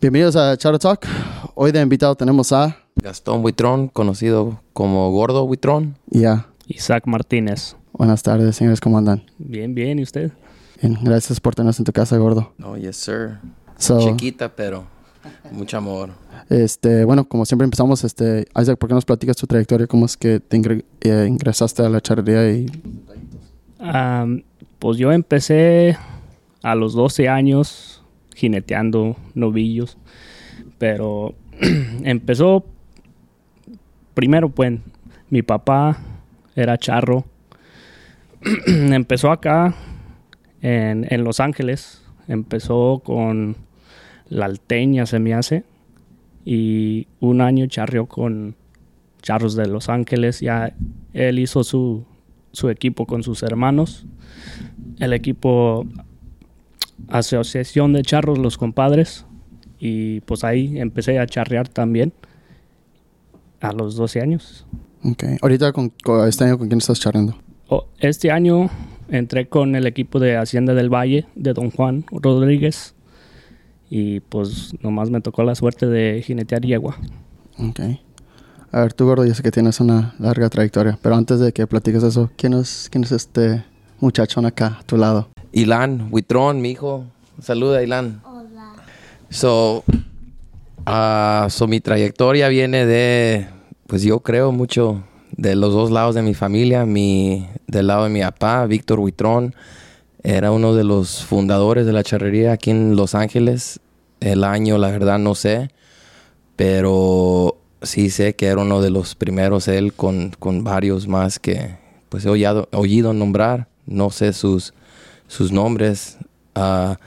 Bienvenidos a Charter Talk. Hoy de invitado tenemos a... Gastón Buitrón, conocido como Gordo Buitrón. Ya. Isaac Martínez. Buenas tardes, señores. ¿Cómo andan? Bien, bien. ¿Y usted? Bien. Gracias por tenernos en tu casa, Gordo. Oh, yes, sir. So, Chiquita, pero mucho amor. este, bueno, como siempre empezamos, este, Isaac, ¿por qué nos platicas tu trayectoria? ¿Cómo es que te ingre- eh, ingresaste a la charrería y Am, pues yo empecé a los 12 años jineteando novillos, pero empezó primero, pues mi papá era charro. empezó acá en, en Los Ángeles, empezó con la alteña, se me hace, y un año charreó con charros de Los Ángeles. Ya él hizo su, su equipo con sus hermanos. El equipo Asociación de Charros Los Compadres. Y pues ahí empecé a charrear también a los 12 años. Ok. Ahorita, con, con- este año, ¿con quién estás charreando? Oh, Este año entré con el equipo de Hacienda del Valle de Don Juan Rodríguez. Y pues nomás me tocó la suerte de jinetear yegua. Ok. A ver, tú, Gordo, yo sé que tienes una larga trayectoria, pero antes de que platiques eso, ¿quién es, quién es este muchachón acá a tu lado? Ilan Buitrón, mi hijo. Saluda, Ilan. Hola. So, ah, so, mi trayectoria viene de, pues yo creo mucho de los dos lados de mi familia. Mi, del lado de mi papá, Víctor Buitrón, era uno de los fundadores de la charrería aquí en Los Ángeles. El año, la verdad, no sé. pero sí sé que era uno de los primeros él con, con varios más que pues he oído, oído nombrar, no sé sus, sus nombres ah,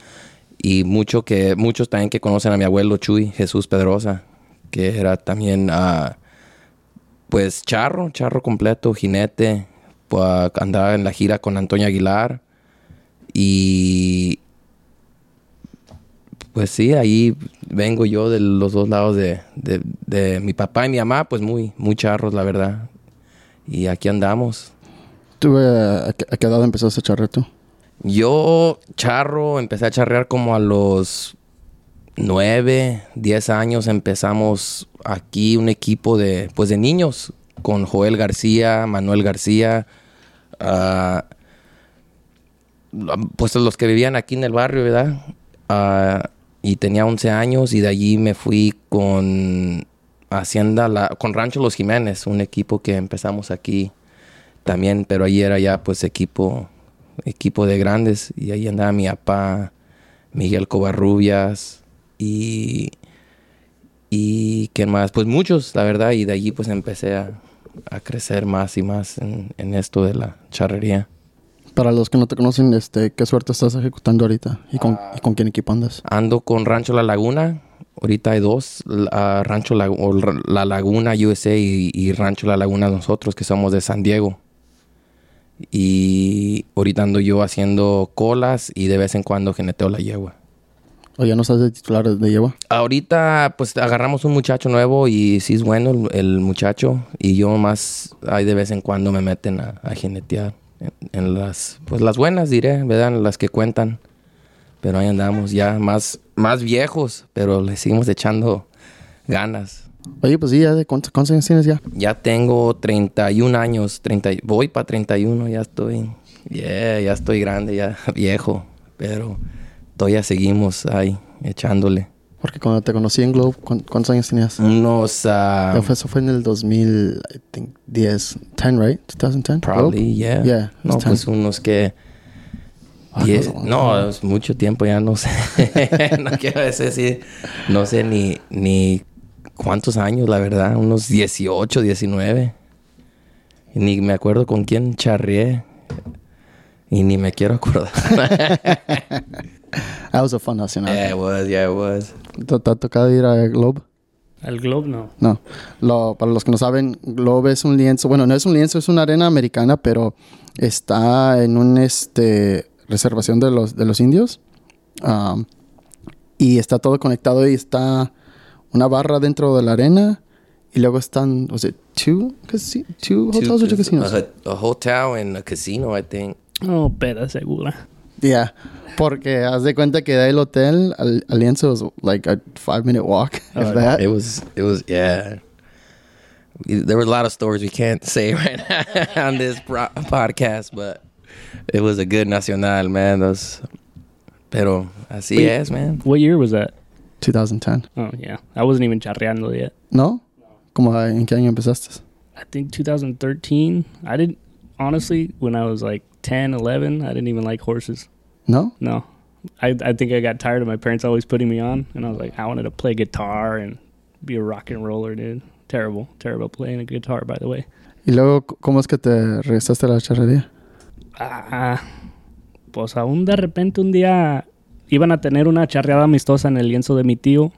y mucho que, muchos también que conocen a mi abuelo Chuy, Jesús Pedrosa, que era también ah, pues charro, charro completo, jinete, pues, andaba en la gira con Antonio Aguilar y pues sí, ahí vengo yo de los dos lados de, de- mi papá y mi mamá, pues muy, muy charros, la verdad. Y aquí andamos. ¿Tú eh, a, qué, edad empezaste a charrear tú? Yo, charro, empecé a charrear como a los nueve, diez años. Empezamos aquí un equipo de, pues de niños, con Joel García, Manuel García, ah, pues los que vivían aquí en el barrio, ¿verdad? Ah, y tenía 11 años y de allí me fui con Hacienda, la, con Rancho Los Jiménez, un equipo que empezamos aquí también, pero ahí era ya pues equipo, equipo de grandes y ahí andaba mi papá, Miguel Covarrubias y y quién más, pues muchos, la verdad, y de allí pues empecé a, a crecer más y más en, en esto de la charrería. Para los que no te conocen, este, ¿qué suerte estás ejecutando ahorita? ¿Y con, y con quién equipo andas? Ando con Rancho La Laguna. Ahorita hay dos, la- Rancho La, o La Laguna USA y, y Rancho La Laguna nosotros que somos de San Diego. Y ahorita ando yo haciendo colas y de vez en cuando geneteo la yegua. ¿O ya no estás de titular de yegua? Ahorita pues agarramos un muchacho nuevo y sí es bueno el, el muchacho y yo más ahí de vez en cuando me meten a, a jinetear en, en las pues las buenas diré, ¿verdad? En las que cuentan. Pero ahí andamos ya más más viejos, pero le seguimos echando ganas. Oye, pues sí, ya de cuántos, cuántos años tienes ya? Ya tengo 31 años, 30, y- voy para 31, ya estoy, yeah, ya estoy grande, ya viejo, pero todavía seguimos ahí echándole. Porque cuando te conocí en Globe, ¿cuán- ¿cuántos años tenías? Unos ah, Eso fue en el 2000, I think, 10, 10, right? 2010? Probably, yeah. Yeah, No, it's pues 10. unos que... Ah, diez- no, no, es mucho tiempo, ya no sé. no quiero decir, no sé ni, ni cuántos años, la verdad. Unos 18, 19. Y Ni me acuerdo con quién charrié. Y ni me quiero acordar. That was a fun nacional. yeah, it was, yeah, it was. ¿Te, te ha tocado ir a Globe? El Globe no. No. Lo, para los que no saben, Globe es un lienzo. Bueno, no es un lienzo, es una arena americana, pero está en un este reservación de los de los indios. Um, y está todo conectado y está una barra dentro de la arena. Y luego están, was it two, casi- two hotels or two casinos? A, a hotel and a casino, I think. Oh, peda segura. Yeah. Porque haz de cuenta que del hotel al, al lienzo was like a five minute walk. if that. It was, it was, yeah. There were a lot of stories we can't say right now on this pro- podcast, but it was a good nacional, man. Those, pero así Wait. es, man. What year was that? 2010. Oh yeah, I wasn't even charreando yet. ¿No? ¿Cómo en qué año empezaste? I think 2013. I didn't honestly when I was like 10, 11. I didn't even like horses. ¿No? No, I I think I got tired of my parents always putting me on, and I was like, I wanted to play guitar and be a rock and roller, dude. Terrible, terrible playing a guitar, by the way. ¿Y luego cómo es que te regresaste a la charrería? Ah, pues aún de repente un día iban a tener una charreada amistosa en el lienzo de mi tío.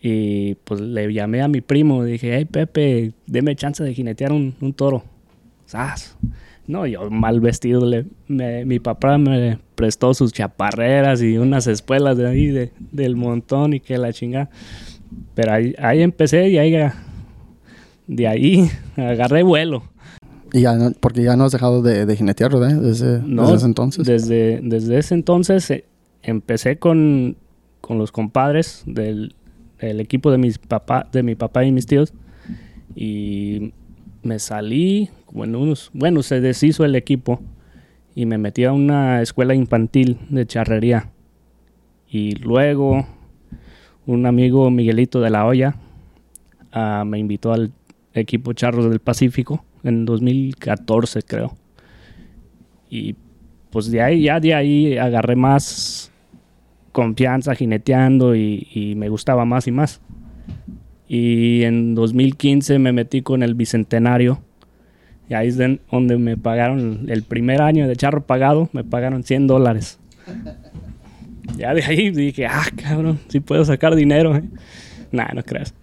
Y pues le llamé a mi primo. Dije, hey Pepe, deme chance de jinetear un, un toro. ¡Sas! No, yo mal vestido. Le, me- mi papá me prestó sus chaparreras y unas espuelas de ahí de- del montón y que la chinga. Pero ahí, ahí empecé y ahí, de ahí agarré vuelo. Y ya no, porque ya no has dejado de, de jinetear, ¿verdad? Desde, No, desde ese entonces. Desde, desde ese entonces eh, empecé con, con los compadres del, del equipo de, mis papá, de mi papá y mis tíos. Y me salí, bueno, bueno, se deshizo el equipo y me metí a una escuela infantil de charrería. Y luego un amigo Miguelito de la Hoya ah, me invitó al equipo Charros del Pacífico en 2014 creo. Y pues de ahí, ya de ahí agarré más confianza jineteando y, y me gustaba más y más. Y en 2015 me metí con el Bicentenario. Y ahí es de- donde me pagaron el primer año de charro pagado, me pagaron 100 dólares. Ya de ahí dije, ah, cabrón, sí puedo sacar dinero. ¿eh? Nah, no creas.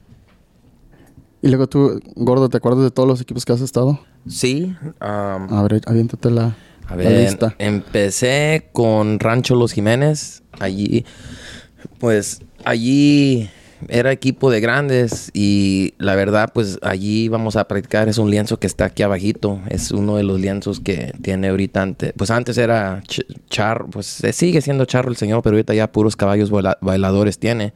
Y luego tú, Gordo, ¿te acuerdas de todos los equipos que has estado? Sí. um, A ver, aviéntate la, A la ver, lista. empecé con Rancho Los Jiménez. Allí, pues, allí era equipo de grandes y la verdad, pues, allí íbamos a practicar. Es un lienzo que está aquí abajito. Es uno de los lienzos que tiene ahorita. ante- pues antes era ch- charro, pues eh, sigue siendo charro el señor, pero ahorita ya puros caballos baila- bailadores tiene.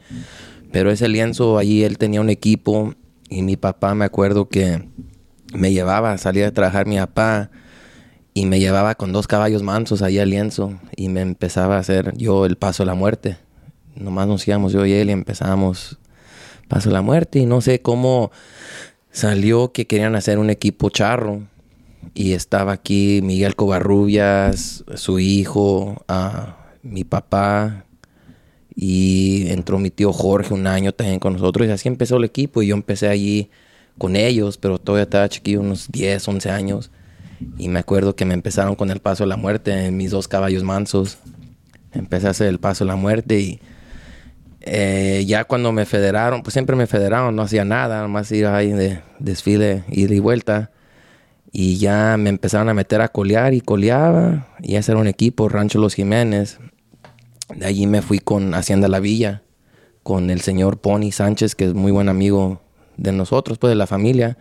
Pero ese lienzo, allí él tenía un equipo y mi papá me acuerdo que me llevaba, salía a trabajar mi papá y me llevaba con dos caballos mansos ahí al lienzo y me empezaba a hacer yo el paso a la muerte. Nomás nos íbamos yo y él y empezábamos paso a la muerte y no sé cómo salió que querían hacer un equipo charro y estaba aquí Miguel Covarrubias, su hijo, mi papá y entró mi tío Jorge un año también con nosotros y así empezó el equipo y yo empecé allí con ellos, pero todavía estaba chiquillo, unos 10, 11 años. Y me acuerdo que me empezaron con el paso a la muerte, mis dos caballos mansos. Empecé a hacer el paso a la muerte y eh, ya cuando me federaron, pues siempre me federaron, no hacía nada, nomás iba ahí de desfile, ida y vuelta. Y ya me empezaron a meter a colear y coleaba. Y ese era un equipo, Rancho Los Jiménez. De allí me fui con Hacienda La Villa, con el señor Pony Sánchez, que es muy buen amigo de nosotros, pues de la familia.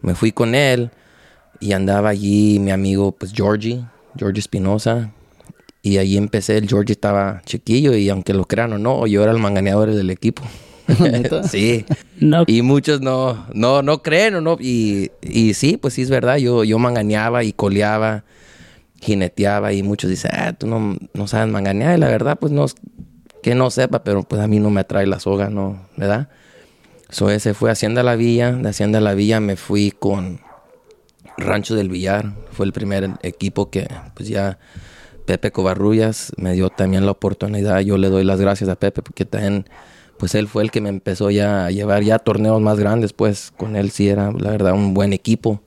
Me fui con él y andaba allí mi amigo, pues Georgie, Georgie Espinosa. Y allí empecé, el Georgie estaba chiquillo y aunque lo crean o no, yo era el manganeador del equipo. Sí. No, Y muchos no, no, no creen o no. Y, y sí, pues sí es verdad. Yo, yo manganeaba y coleaba, jineteaba y muchos dicen, ah, tú no, no sabes manganear. Y la verdad, pues no, que no sepa, pero pues a mí no me atrae la soga, ¿no? ¿Verdad? So ese fue Hacienda La Villa. De Hacienda La Villa me fui con Rancho del Villar. Fue el primer equipo que pues ya Pepe Covarrubias me dio también la oportunidad. Yo le doy las gracias a Pepe porque también pues él fue el que me empezó ya a llevar ya a torneos más grandes, pues con él sí era la verdad un buen equipo.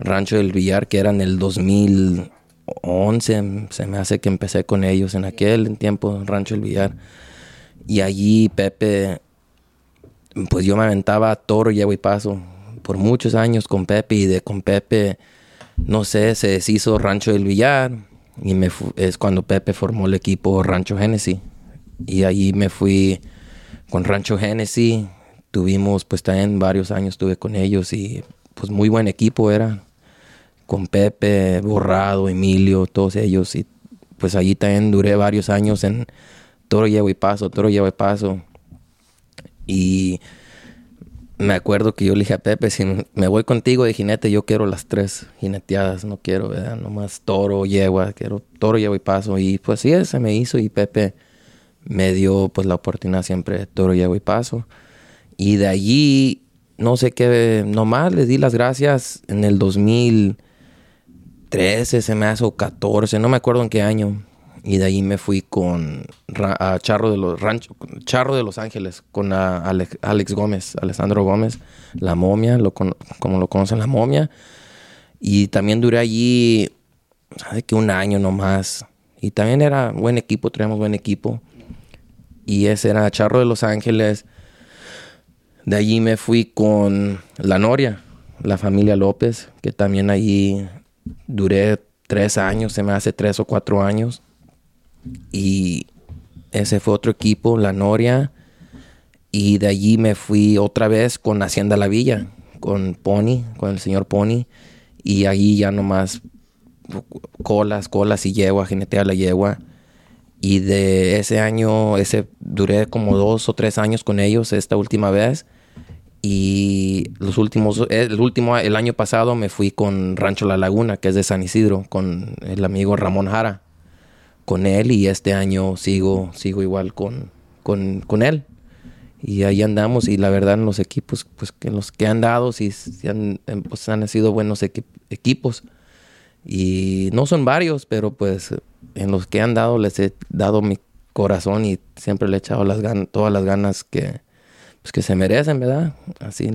Rancho del Villar que era en el 2011, se me hace que empecé con ellos en aquel tiempo, Rancho del Villar. Y allí Pepe, pues yo me aventaba toro, llevo y paso por muchos años con Pepe y de con Pepe, no sé, se deshizo Rancho del Villar y me es cuando Pepe formó el equipo Rancho Genesis. Y allí me fui con Rancho Genesis. Tuvimos, pues también varios años estuve con ellos y pues muy buen equipo era. Con Pepe, Borrado, Emilio, todos ellos. Y pues allí también duré varios años en Toro Llevo y Paso, Toro Llevo y Paso. Y me acuerdo que yo le dije a Pepe, si me voy contigo de jinete, yo quiero las tres jineteadas, no quiero, ¿verdad? Nomás toro, yegua, quiero toro, yegua y paso. Y pues sí, se me hizo y Pepe me dio pues la oportunidad siempre de toro, yegua y paso. Y de allí, no sé qué, nomás les di las gracias en el 2013, se me hace, o 14, no me acuerdo en qué año. Y de ahí me fui con a Charro de los Rancho, Charro de Los Ángeles, con Alex, Gómez, Alessandro Gómez, la momia, lo como lo conocen la momia. Y también duré allí, ¿sabe que un año nomás. Y también era buen equipo, teníamos buen equipo. Y ese era Charro de Los Ángeles. De allí me fui con la Noria, la familia López, que también allí duré tres años, se me hace tres o cuatro años. Y ese fue otro equipo, la Noria. Y de allí me fui otra vez con Hacienda La Villa, con Pony, con el señor Pony. Y allí ya nomás colas, colas y yegua, jinetea la yegua. Y de ese año, ese duré como dos o tres años con ellos esta última vez. Y los últimos, el último, el año pasado me fui con Rancho La Laguna, que es de San Isidro, con el amigo Ramón Jara con él y este año sigo, sigo igual con, con, él. Y ahí andamos y la verdad en los equipos, pues que los que han dado, sí, han, em, pues, han sido buenos equipos. Y no son varios, pero pues en los que han dado les he dado mi corazón y siempre le he echado las ganas, todas las ganas que, pues, que se merecen, ¿verdad? Así.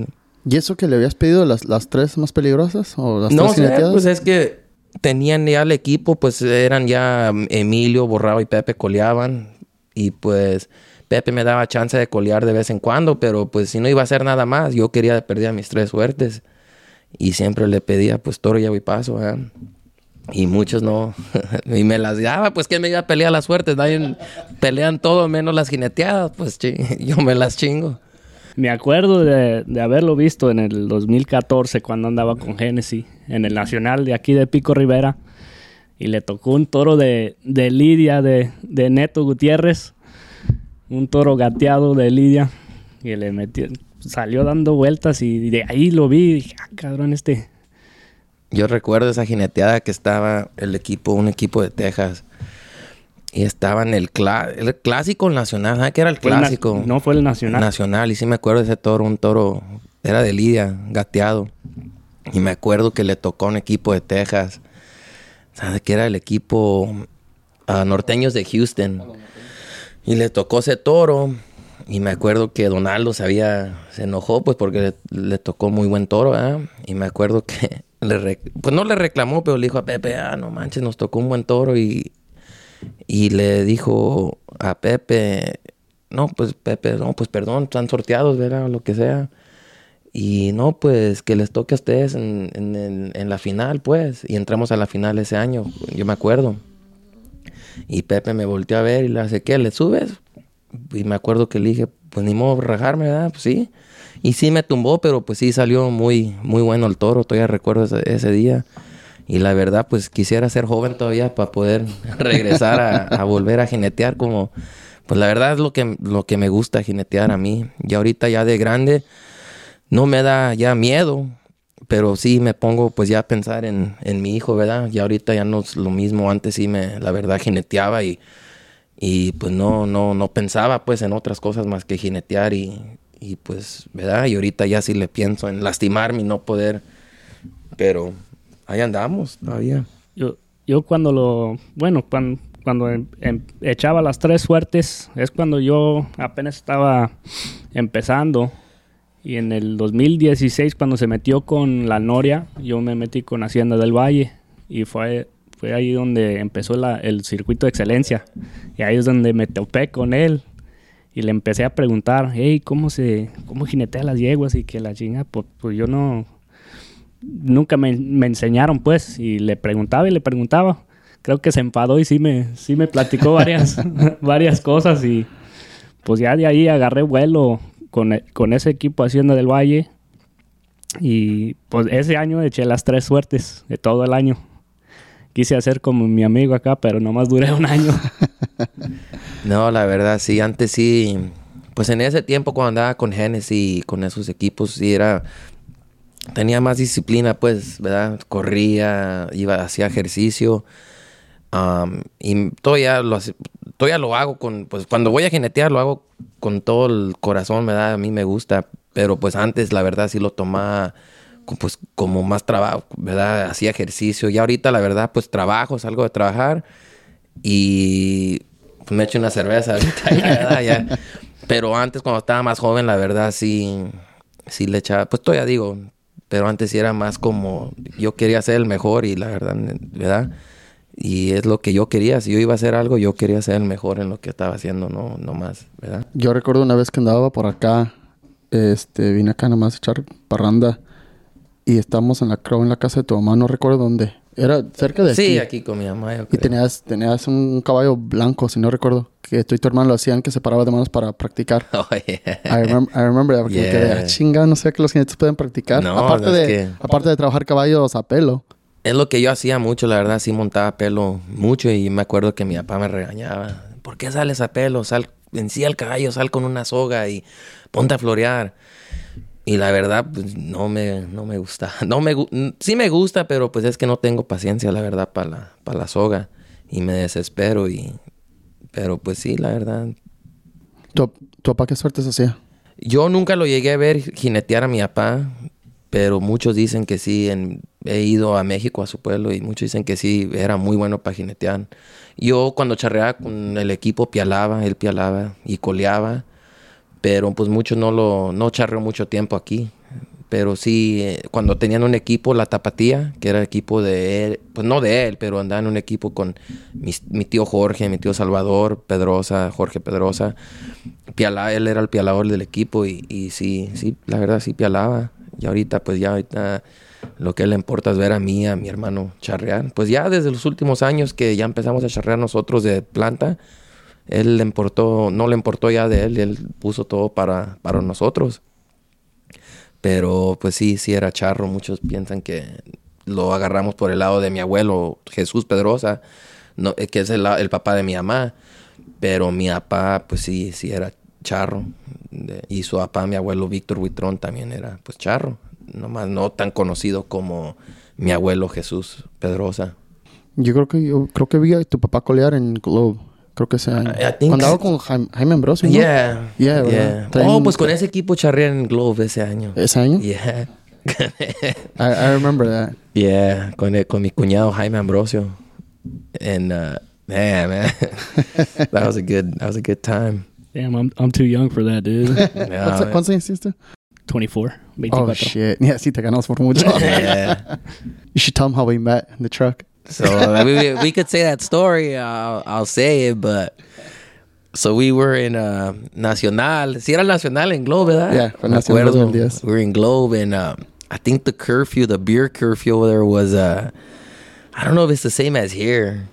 ¿Y eso que le habías pedido, las, las tres más peligrosas? ¿O las no sé, pues es que tenían ya el equipo, pues eran ya Emilio, Borrado y Pepe coleaban. Y pues Pepe me daba chance de colear de vez en cuando, pero pues si no iba a hacer nada más, yo quería perder mis tres suertes. Y siempre le pedía, pues toro, ya y paso, Y muchos no. y me las daba, pues que me iba a pelear las suertes. Nadie pelean todo menos las jineteadas, pues yo me las chingo. Me acuerdo de, haberlo visto en el 2014 cuando andaba con Genesis en el Nacional de aquí de Pico Rivera y le tocó un toro de, Lidia de, Neto Gutiérrez, un toro gateado de Lidia y le metió, salió dando vueltas y de ahí lo vi y dije, ah, cabrón, este. Yo recuerdo esa jineteada que estaba el equipo, un equipo de Texas y estaba en el, el clásico nacional. ¿Sabes qué era el clásico? no fue el nacional. Nacional. Y sí me acuerdo de ese toro. Un toro, era de Lidia, gateado. Y me acuerdo que le tocó un equipo de Texas. ¿Sabes qué era el equipo a norteños de Houston? Y le tocó ese toro. Y me acuerdo que Donaldo se había, se enojó pues porque le, tocó muy buen toro, Y me acuerdo que le, pues no le reclamó, pero le dijo a Pepe, ah, no manches, nos tocó un buen toro y y le dijo a Pepe, no, pues Pepe, no, pues perdón, están sorteados, ¿verdad? Lo que sea. Y no, pues que les toque a ustedes en, en, la final, pues. Y entramos a la final ese año, yo me acuerdo. Y Pepe me volteó a ver y le hace, ¿qué? ¿Le subes? Y me acuerdo que le dije, pues ni modo rajarme, ¿verdad? Pues sí. Y sí me tumbó, pero pues sí salió muy, muy bueno el toro, todavía recuerdo ese día. Y la verdad, pues quisiera ser joven todavía para poder regresar a, volver a jinetear como... Pues la verdad es lo que, lo que me gusta jinetear a mí. Y ahorita ya de grande no me da ya miedo, pero sí me pongo pues ya a pensar en, en mi hijo, ¿verdad? Y ahorita ya no es lo mismo. Antes sí me, la verdad, jineteaba y, y pues no, no, no pensaba pues en otras cosas más que jinetear y, y pues, ¿verdad? Y ahorita ya sí le pienso en lastimarme y no poder, pero ahí andamos todavía. Yo, yo cuando lo, bueno, cuando, cuando em, em, echaba las tres suertes, es cuando yo apenas estaba empezando. Y en el 2016, cuando se metió con la Noria, yo me metí con Hacienda del Valle. Y fue, fue ahí donde empezó el circuito de excelencia. Y ahí es donde me topé con él. Y le empecé a preguntar, hey, ¿cómo se, cómo jinetea las yeguas? Y que la chinga, pues, pues yo no, nunca me, enseñaron, pues, y le preguntaba y le preguntaba. Creo que se enfadó y sí me, sí me platicó varias, varias cosas y pues ya de ahí agarré vuelo con, e, con ese equipo Hacienda del Valle y pues ese año eché las tres suertes de todo el año. quise hacer como mi amigo acá, pero nomás duré un año. no, la verdad, sí, antes sí. Pues en ese tiempo cuando andaba con Genesis y con esos equipos, sí era. Tenía más disciplina, pues, ¿verdad? Corría, iba, hacía ejercicio. y todavía lo, todavía lo hago con. Pues cuando voy a jinetear, lo hago con todo el corazón, ¿verdad? A mí me gusta. Pero pues antes, la verdad, sí lo tomaba pues como más trabajo, ¿verdad? Hacía ejercicio. Y ahorita, la verdad, pues trabajo, salgo de trabajar y pues, me echo una cerveza ahorita, Pero antes, cuando estaba más joven, la verdad, sí, sí le echaba, pues todavía digo, pero antes era más como, yo quería ser el mejor y la verdad, ¿verdad? Y es lo que yo quería. Si yo iba a hacer algo, yo quería ser el mejor en lo que estaba haciendo, no, no más, ¿verdad? Yo recuerdo una vez que andaba por acá, este, vine acá nomás a echar parranda y estábamos en la creo en la casa de tu mamá, no recuerdo dónde. Era cerca de aquí. Sí, aquí con mi mamá. y tenías, tenías un caballo blanco, si no recuerdo, que tú y tu hermano lo hacían que se paraba de manos para practicar. Oh, yeah. I, remember, I remember that, porque yeah. Ah, chinga, no sé que los jinetes pueden practicar. No, aparte, de, aparte de trabajar caballos a pelo. Es lo que yo hacía mucho, la verdad, sí montaba pelo mucho y me acuerdo que mi papá me regañaba. ¿Por qué sales a pelo? Sal, en sí al caballo, sal con una soga y ponte a florear. Y la verdad, pues no me, no me gusta. No me, sí me gusta, pero pues es que no tengo paciencia, la verdad, para la, para la soga. Y me desespero. y Pero pues sí, la verdad. ¿Tu, papá qué suerte se hacía? Yo nunca lo llegué a ver jinetear a mi papá, pero muchos dicen que sí. he ido a México, a su pueblo, y muchos dicen que sí, era muy bueno para jinetear. Yo cuando charreaba con el equipo, pialaba, él pialaba y coleaba pero pues muchos no lo no charreó mucho tiempo aquí. Pero sí, eh, cuando tenían un equipo, la Tapatía, que era el equipo de él, pues no de él, pero andaba en un equipo con mi, tío Jorge, mi tío Salvador, Pedrosa, Jorge Pedrosa. Piala, él era el pialador del equipo y, y sí, sí, la verdad sí pialaba. Y ahorita, pues ya ahorita lo que le importa es ver a mí, a mi hermano charrear. Pues ya desde los últimos años que ya empezamos a charrear nosotros de planta, él le importó, no le importó ya de él, él puso todo para, para nosotros. Pero pues sí, sí era charro. Muchos piensan que lo agarramos por el lado de mi abuelo Jesús Pedrosa, no, eh, que es el, papá de mi mamá. Pero mi papá, pues sí, sí era charro. Y su papá, mi abuelo Víctor Huitrón, también era pues charro. Nomás no tan conocido como mi abuelo Jesús Pedrosa. Yo creo que yo creo que vi a tu papá colear en Globe. Creo que sea. Cuando andaba con Jaime, Ambrosio. ¿no? Yeah. Yeah, yeah. Oh, pues con ese equipo charré en Globe ese año. ¿Ese año? Yeah. I, I, remember that. Yeah, con, con mi cuñado Jaime Ambrosio. And uh, man, man, that was a good, that was a good time. Damn, I'm, I'm too young for that, dude. yeah, ¿Cuántos años hiciste? 24. 24. Oh, shit. Yeah, sí, te ganamos por mucho. yeah. You should tell them how we met in the truck. So I mean, we, we, could say that story. I'll, I'll, say it, but so we were in uh, Nacional. Si era Nacional en Globe, ¿verdad? Yeah, fue Nacional 2010. We were in Globe, and uh, I think the curfew, the beer curfew over there was, uh, I don't know if it's the same as here.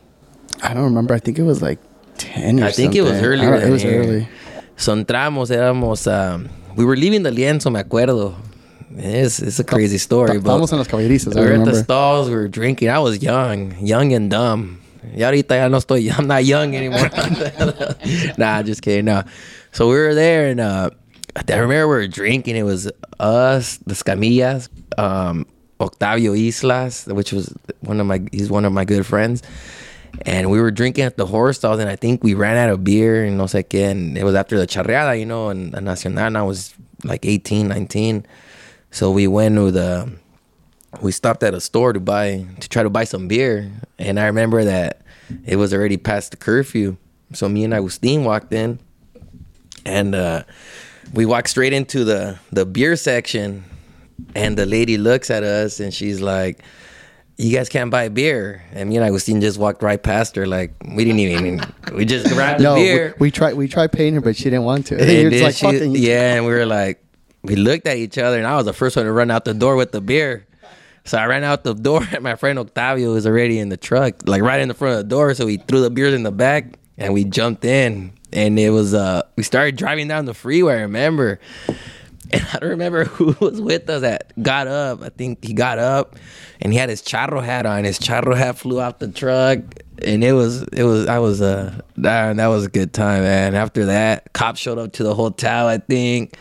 I don't remember. I think it was like 10 or I think something. it was earlier. It was here. early. So entramos, éramos, um, we were leaving the lienzo, me acuerdo. It's, it's a crazy story. but en las caballerizas. We were at the stalls. We were drinking. I was young, young and dumb. Y ahorita ya no estoy. I'm not young anymore. nah, just kidding. No. So we were there, and uh, I remember we were drinking. It was us, the Scamillas, um, Octavio Islas, which was one of my. He's one of my good friends. And we were drinking at the horse stalls, and I think we ran out of beer and no sé qué. And it was after the charreada, you know, and Nacional. I was like 18, 19. So we went to the we stopped at a store to buy to try to buy some beer, and I remember that it was already past the curfew. So me and Agustin walked in, and uh, we walked straight into the the beer section, and the lady looks at us and she's like. You guys can't buy beer, and me and Agustin just walked right past her. Like we didn't even. We just grabbed the no, beer. We, we tried. We tried paying her, but she didn't want to. And like, she, yeah, and we were like, we looked at each other, and I was the first one to run out the door with the beer. So I ran out the door, and my friend Octavio was already in the truck, like right in the front of the door. So we threw the beers in the back, and we jumped in, and it was uh, we started driving down the freeway. I remember, And I don't remember who was with us that got up. I think he got up and he had his charro hat on. His charro hat flew out the truck. And it was, it was, I was, uh, that, that was a good time, man. After that, cops showed up to the hotel, I think.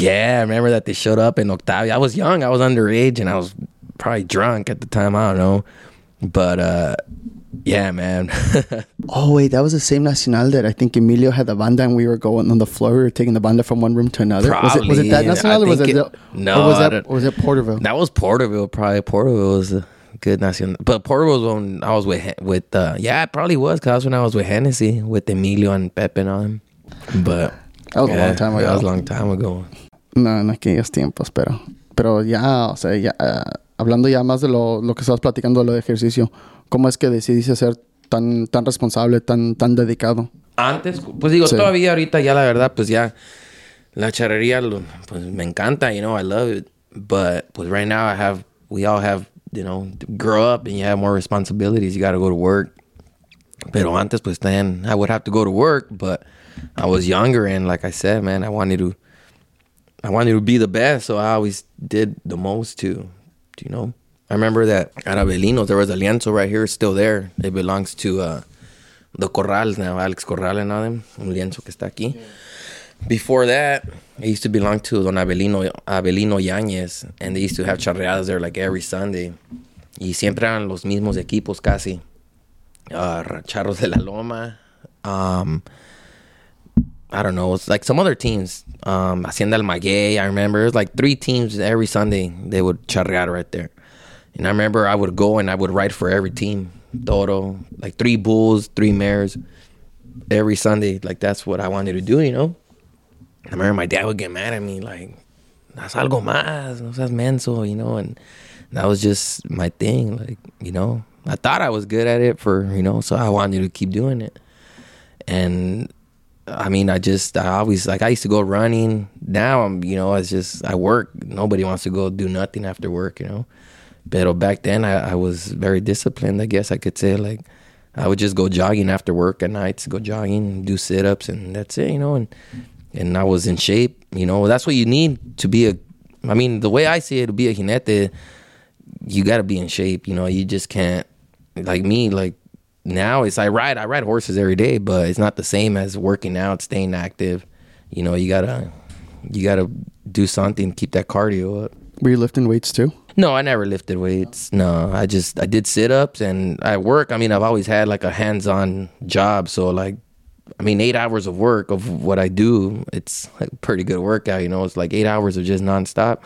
Yeah, I remember that they showed up in Octavia. I was young, I was underage, and I was probably drunk at the time. I don't know. But, uh, yeah, man. oh wait, that was the same Nacional that I think Emilio had the banda and we were going on the floor. We were taking the banda from one room to another. Probably. Was it, was it that Nacional or was it, it no? Or was that or was it Porterville? That was Porterville, probably. Porterville was a good national, but Porterville was when I was with with. Uh, yeah, it probably was because when I was with Genesis with Emilio and Pepe and all them. But That was a long time ago. That was a long time ago. No, en aquellos tiempos, pero, pero ya, o sea, ya, eh, hablando ya más de lo, lo que estabas platicando, lo de ejercicio, ¿cómo es que decidiste ser tan, tan responsable, tan, tan dedicado? Antes, pues digo, Sí. todavía ahorita ya la verdad, pues ya la charrería, pues me encanta, you know, I love it. But pues right now I have, we all have, you know, grow up and you have more responsibilities. You got to go to work. Pero antes, pues then I would have to go to work, but I was younger and like I said, man, I wanted to, I wanted to be the best, so I always did the most to, to, you know. I remember that at Avelinos, there was a lienzo right here, still there. It belongs to uh, the Corrals now, Alex Corral and all them, un lienzo que está aquí. Before that, it used to belong to Don Avelino, Avelino Yáñez, and they used to have charreadas there like every Sunday. Y siempre eran los mismos equipos casi. Uh, Charros de la Loma, um, I don't know, it's like some other teams. Um, Hacienda El Maguey, I remember. It was like three teams every Sunday they would charrear right there. And I remember I would go and I would ride for every team. Toro, like three bulls, three mares every Sunday. Like that's what I wanted to do, you know? I remember my dad would get mad at me, like, haz algo más, no seas menso, you know? And that was just my thing, like, you know? I thought I was good at it for, you know, so I wanted to keep doing it. And I mean, I just, I always, like, I used to go running. Now I'm, you know, it's just, I work. Nobody wants to go do nothing after work, you know? But back then, I, I was very disciplined, I guess I could say. Like, I would just go jogging after work at nights, go jogging, and do sit ups, and that's it, you know? And, and I was in shape, you know? That's what you need to be a, I mean, the way I see it, to be a jinete, you got to be in shape, you know? You just can't, like me, like, now it's I ride I ride horses every day, but it's not the same as working out, staying active. You know, you gotta you gotta do something, to keep that cardio up. Were you lifting weights too? No, I never lifted weights. No, I just I did sit ups and I work. I mean, I've always had like a hands on job, so like I mean, eight hours of work of what I do, it's like pretty good workout. You know, it's like eight hours of just nonstop.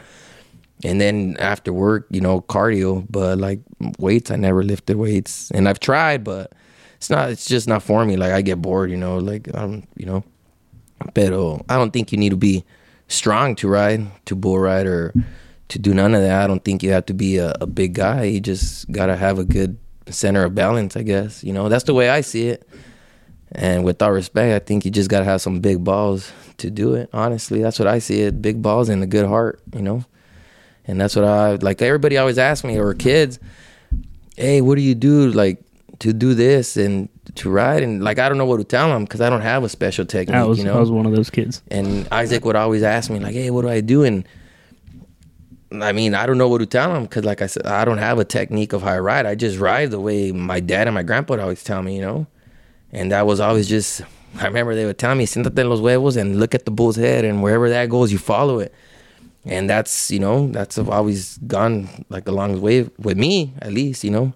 And then after work, you know, cardio, but like weights, I never lifted weights. And I've tried, but it's not, it's just not for me. Like I get bored, you know, like, um, you know, pero I don't think you need to be strong to ride, to bull ride or to do none of that. I don't think you have to be a, a big guy. You just got to have a good center of balance, I guess. You know, that's the way I see it. And with all respect, I think you just got to have some big balls to do it. Honestly, that's what I see it. Big balls and a good heart, you know? And that's what I like. Everybody always asks me, or kids, hey, what do you do like to do this and to ride? And like, I don't know what to tell them because I don't have a special technique, I was, you know? I was one of those kids. And Isaac would always ask me, like, hey, what do I do? And I mean, I don't know what to tell him because, like I said, I don't have a technique of how I ride. I just ride the way my dad and my grandpa would always tell me, you know? And that was always just, I remember they would tell me, siéntate en los huevos and look at the bull's head, and wherever that goes, you follow it. And that's, you know, that's always gone like a long way with me, at least, you know?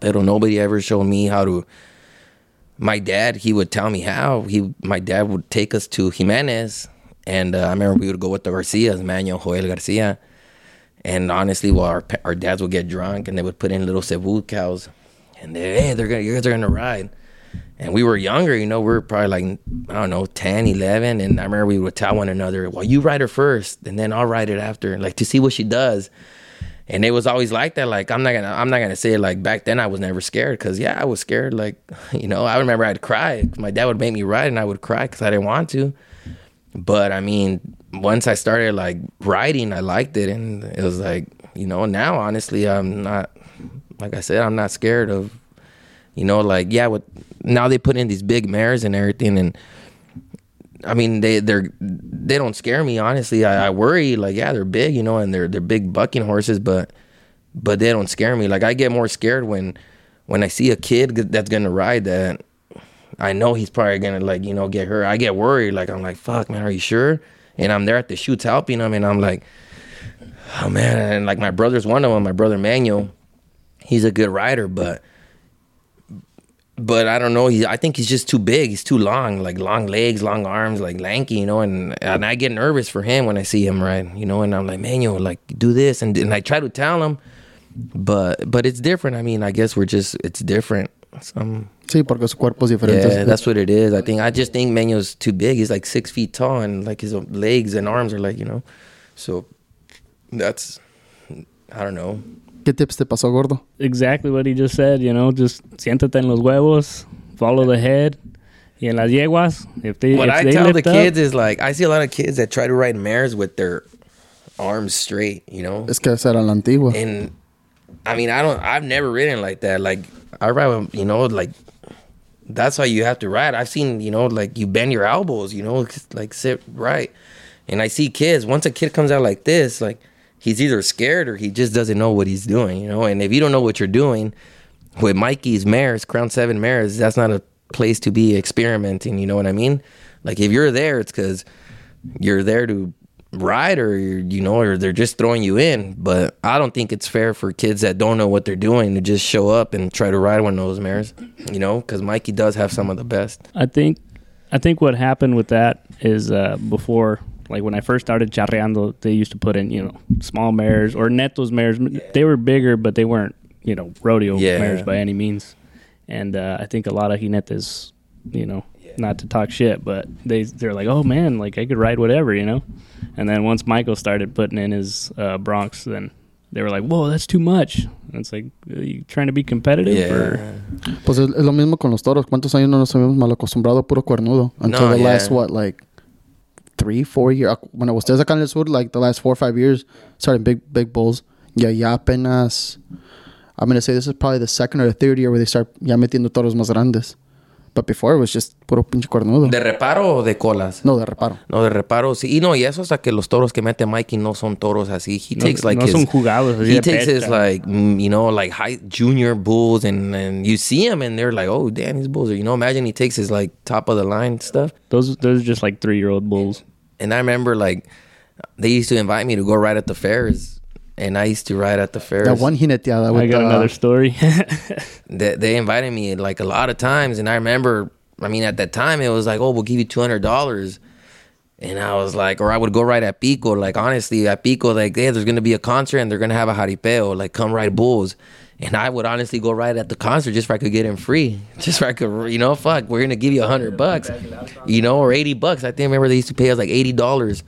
Pero nobody ever showed me how to my dad he would tell me how he my dad would take us to Jimenez and uh, I remember we would go with the Garcias Manuel Joel Garcia and honestly well our, our dads would get drunk and they would put in little cebu cows and they hey they're gonna you guys are gonna ride and we were younger you know we were probably like I don't know 10 11 and I remember we would tell one another well you ride her first and then I'll ride it after like to see what she does. And it was always like that like i'm not gonna i'm not gonna say it like back then i was never scared because yeah i was scared like you know i remember i'd cry my dad would make me ride and i would cry because i didn't want to. But i mean once i started like riding i liked it and it was like you know now honestly i'm not like i said i'm not scared of you know like yeah with now they put in these big mares and everything and I mean, they they're they don't scare me honestly. I, I worry like yeah they're big you know and they're they're big bucking horses but but they don't scare me. Like I get more scared when when I see a kid that's gonna ride that I know he's probably gonna like you know get hurt. I get worried. Like I'm like fuck man, are you sure? And I'm there at the chutes helping him, and I'm like, oh man, and like my brother's one of them. My brother Manuel, he's a good rider, but but I don't know. He, I think he's just too big. He's too long, like long legs, long arms, like lanky, you know. And and I get nervous for him when I see him ride, you know. And I'm like, Manuel, like do this, and and I try to tell him, but but it's different. I mean, I guess we're just it's different. Some Sí, porque su cuerpo es diferente. yeah, that's what it is. I think I just think Manuel's too big. He's like six feet tall, and like his legs and arms are like you know. So that's I don't know. ¿Qué tips te pasó, gordo? Exactly what he just said, you know, just siéntate en los huevos, follow the head. Y en las yeguas, if they What if I they tell the lift up- kids is like I see a lot of kids that try to ride mares with their arms straight, you know. Es que esa era la antigua. And I mean, I don't. I've never ridden like that. Like I ride, with, you know, like that's how you have to ride. I've seen, you know, like you bend your elbows, you know, like sit right. And I see kids. Once a kid comes out like this, like he's either scared or he just doesn't know what he's doing, you know. And if you don't know what you're doing with Mikey's mares, Crown Seven mares, that's not a place to be experimenting. You know what I mean? Like if you're there, it's because you're there to ride or you know or they're just throwing you in but i don't think it's fair for kids that don't know what they're doing to just show up and try to ride one of those mares you know because mikey does have some of the best I think I think what happened with that is uh, before, like when I first started charreando, they used to put in you know small mares or netos mares. They were bigger, but they weren't you know rodeo Yeah. mares by any means. And uh, I think a lot of jinetes, you know, not to talk shit, but they they're like, oh man, like I could ride whatever, you know. And then once Michael started putting in his uh, broncs, then they were like, whoa, that's too much. And it's like, are you trying to be competitive? Or? yeah Pues es, es lo mismo con los toros. ¿Cuántos años no nos habíamos mal acostumbrado a puro cuernudo? Until No, the yeah. last, what, like three, four years. When ustedes acá en el sur, like the last four or five years, starting big, big bulls. Yeah, ya apenas, I'm to say this is probably the second or the third year where they start ya metiendo toros más grandes. But before it was just puro pinche cornudo. de reparo o de colas no, de reparo. no de reparo sí y no y eso hasta que los toros que mete mikey no son toros así he No, takes like no his, son jugados. así he de takes his like mm, you know like high junior bulls and and you see him and they're like oh damn these bulls are you know imagine he takes his like top of the line stuff Those those are just like three year old bulls. and I remember like they used to invite me to go ride at the fairs and I used to ride at the fairs. That one jineteada with I got the, another story. they, they invited me like a lot of times and i remember i mean at that time it was like oh we'll give you $200 and i was like or i would go right at pico like honestly at pico like yeah there's gonna be a concert and they're gonna have a jaripeo like come ride bulls. And i would honestly go right at the concert just if i could get in free just if i could you know fuck we're gonna give you a hundred bucks you know or 80 bucks. I think I remember they used to pay us like $80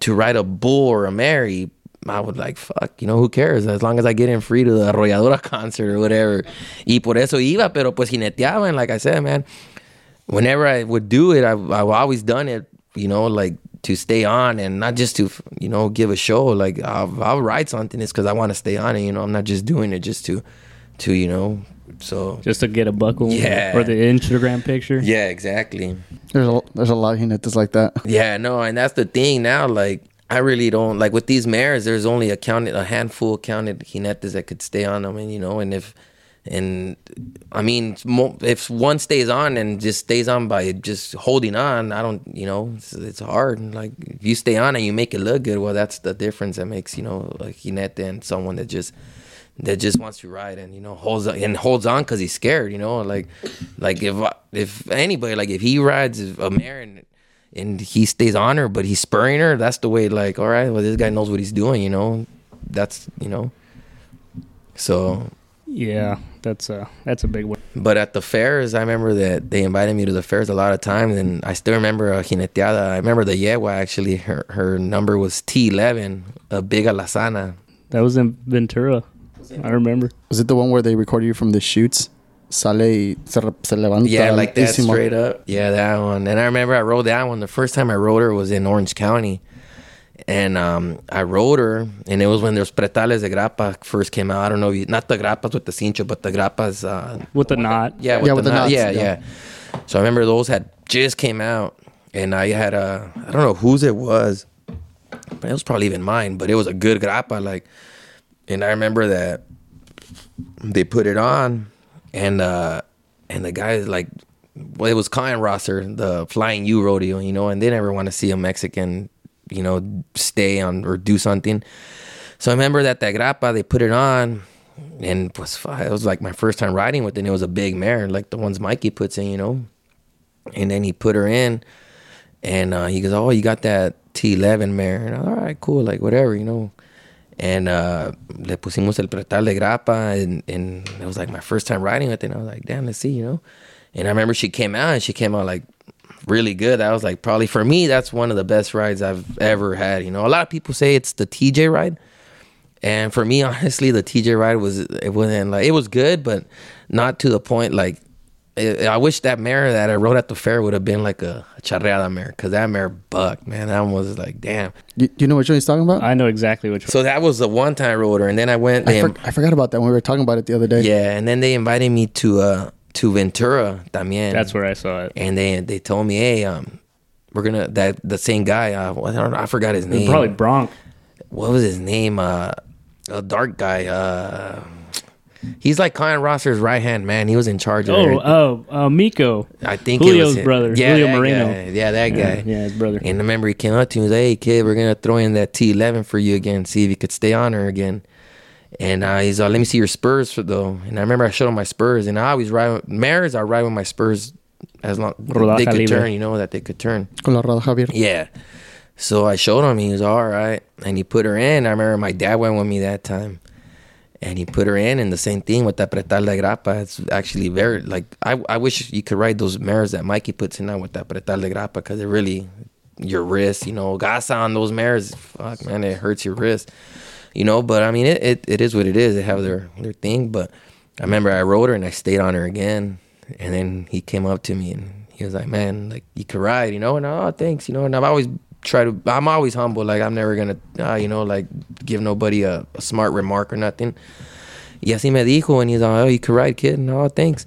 to ride a bull or a mary I would like, fuck, you know, who cares? As long as I get in free to the Arrolladora concert or whatever. Y por eso iba, pero pues jineteaba. And like I said, man, whenever I would do it, I, I've always done it, you know, like to stay on and not just to, you know, give a show. Like I'll, I'll write something, it's because I want to stay on it, you know. I'm not just doing it just to, to, you know, so. just to get a buckle Yeah. or the Instagram picture. Yeah, exactly. There's a, there's a lot of jinetes like that. Yeah, no, and that's the thing now. Like, I really don't like with these mares. There's only a counted a handful of counted jinetes that could stay on them, and you know, and if and I mean, if one stays on and just stays on by just holding on, I don't, you know, it's, it's hard. Like if you stay on and you make it look good, well, that's the difference that makes you know a jinete and someone that just that just wants to ride and you know holds on, and holds on because he's scared. You know, like like if if anybody like if he rides a mare and and he stays on her, but he's spurring her. That's the way. Like, all right, well, this guy knows what he's doing. You know, that's you know. So, Yeah, that's a that's a big one. but at the fairs, I remember that they invited me to the fairs a lot of times, and I still remember a jineteada. I remember the yegua actually. Her her number was T eleven, a big alazana. That was in Ventura. I remember. Was it the one where they recorded you from the chutes? Sale y se, re- se levanta. Yeah, like that altísimo. straight up. Yeah, that one. And I remember I rode that one. The first time I rode her was in Orange County. And um, I rode her, and it was when those pretales de grappa first came out. I don't know, if you, not the grappas with the cincho, but the grappas. Uh, With the knot. yeah, with Yeah, the, with the knot. knots, yeah, yeah. yeah, So I remember those had just came out, and I had a I don't know whose it was, but it was probably even mine. But it was a good grappa, like, and I remember that they put it on, and uh and the guy like, well, it was Kyle Rosser, the Flying U rodeo, you know, and they never want to see a Mexican, you know, stay on or do something. So I remember that that grapa they put it on, and it was it was like my first time riding with it. And it was a big mare, like the ones Mikey puts in, you know. And then he put her in, and uh, he goes, "Oh, you got that T11 mare." And I, all right, cool, like whatever, you know. And uh, le pusimos el pretal de grapa, and, and it was like my first time riding with it. And I was like, "Damn, let's see," you know. And I remember she came out, and she came out like really good. That was like probably for me, that's one of the best rides I've ever had. You know, a lot of people say it's the TJ ride. And for me, honestly, the TJ ride was it wasn't like it was good, but not to the point like I wish that mare that I rode at the fair would have been like a, a charreada mare because that mare bucked, man. That one was like, damn. Do, do you know which one he's talking about? I know exactly which one. So that was the one time I rode her, and then I went. I, They, for, I forgot about that when we were talking about it the other day. yeah, and then they invited me to uh to Ventura también. That's where I saw it. and they they told me, hey, um, we're gonna that the same guy. Uh, I don't know, I forgot his name. probably Bronk. what was his name? Uh, a dark guy. Uh, he's like Kyle Rosser's right hand man. He was in charge of. Oh, everything. oh, uh, Miko. I think Julio's it was him. brother, Yeah, Julio that Moreno. guy. Yeah, that guy. yeah, his brother. And I remember he came up to me and was like, "Hey kid, we're gonna throw in that T11 for you again. See if you could stay on her again." And uh, he's like, "Let me see your spurs for though." And I remember I showed him my spurs, and I always ride with, mares. I ride with my spurs as long Rodaja they could libre. turn. You know that they could turn. Con la rodaja abierta. Yeah. So I showed him. He was all right, and he put her in. I remember my dad went with me that time, and he put her in, and the same thing with that pretal de grapa. It's actually very like I. I wish you could ride those mares that Mikey puts in now with that pretal de grapa because it really your wrist. You know, gasa on those mares. Fuck man, it hurts your wrist. You know, but I mean, it, it, it is what it is. They have their their thing. But I remember I rode her and I stayed on her again, and then he came up to me and he was like, "Man, like you could ride, you know?" And oh, thanks, you know. And I've always tried to. I'm always humble. Like I'm never gonna, uh, you know, like give nobody a, a smart remark or nothing. Y así me dijo, and he's like, "Oh, you could ride, kid." And oh, thanks.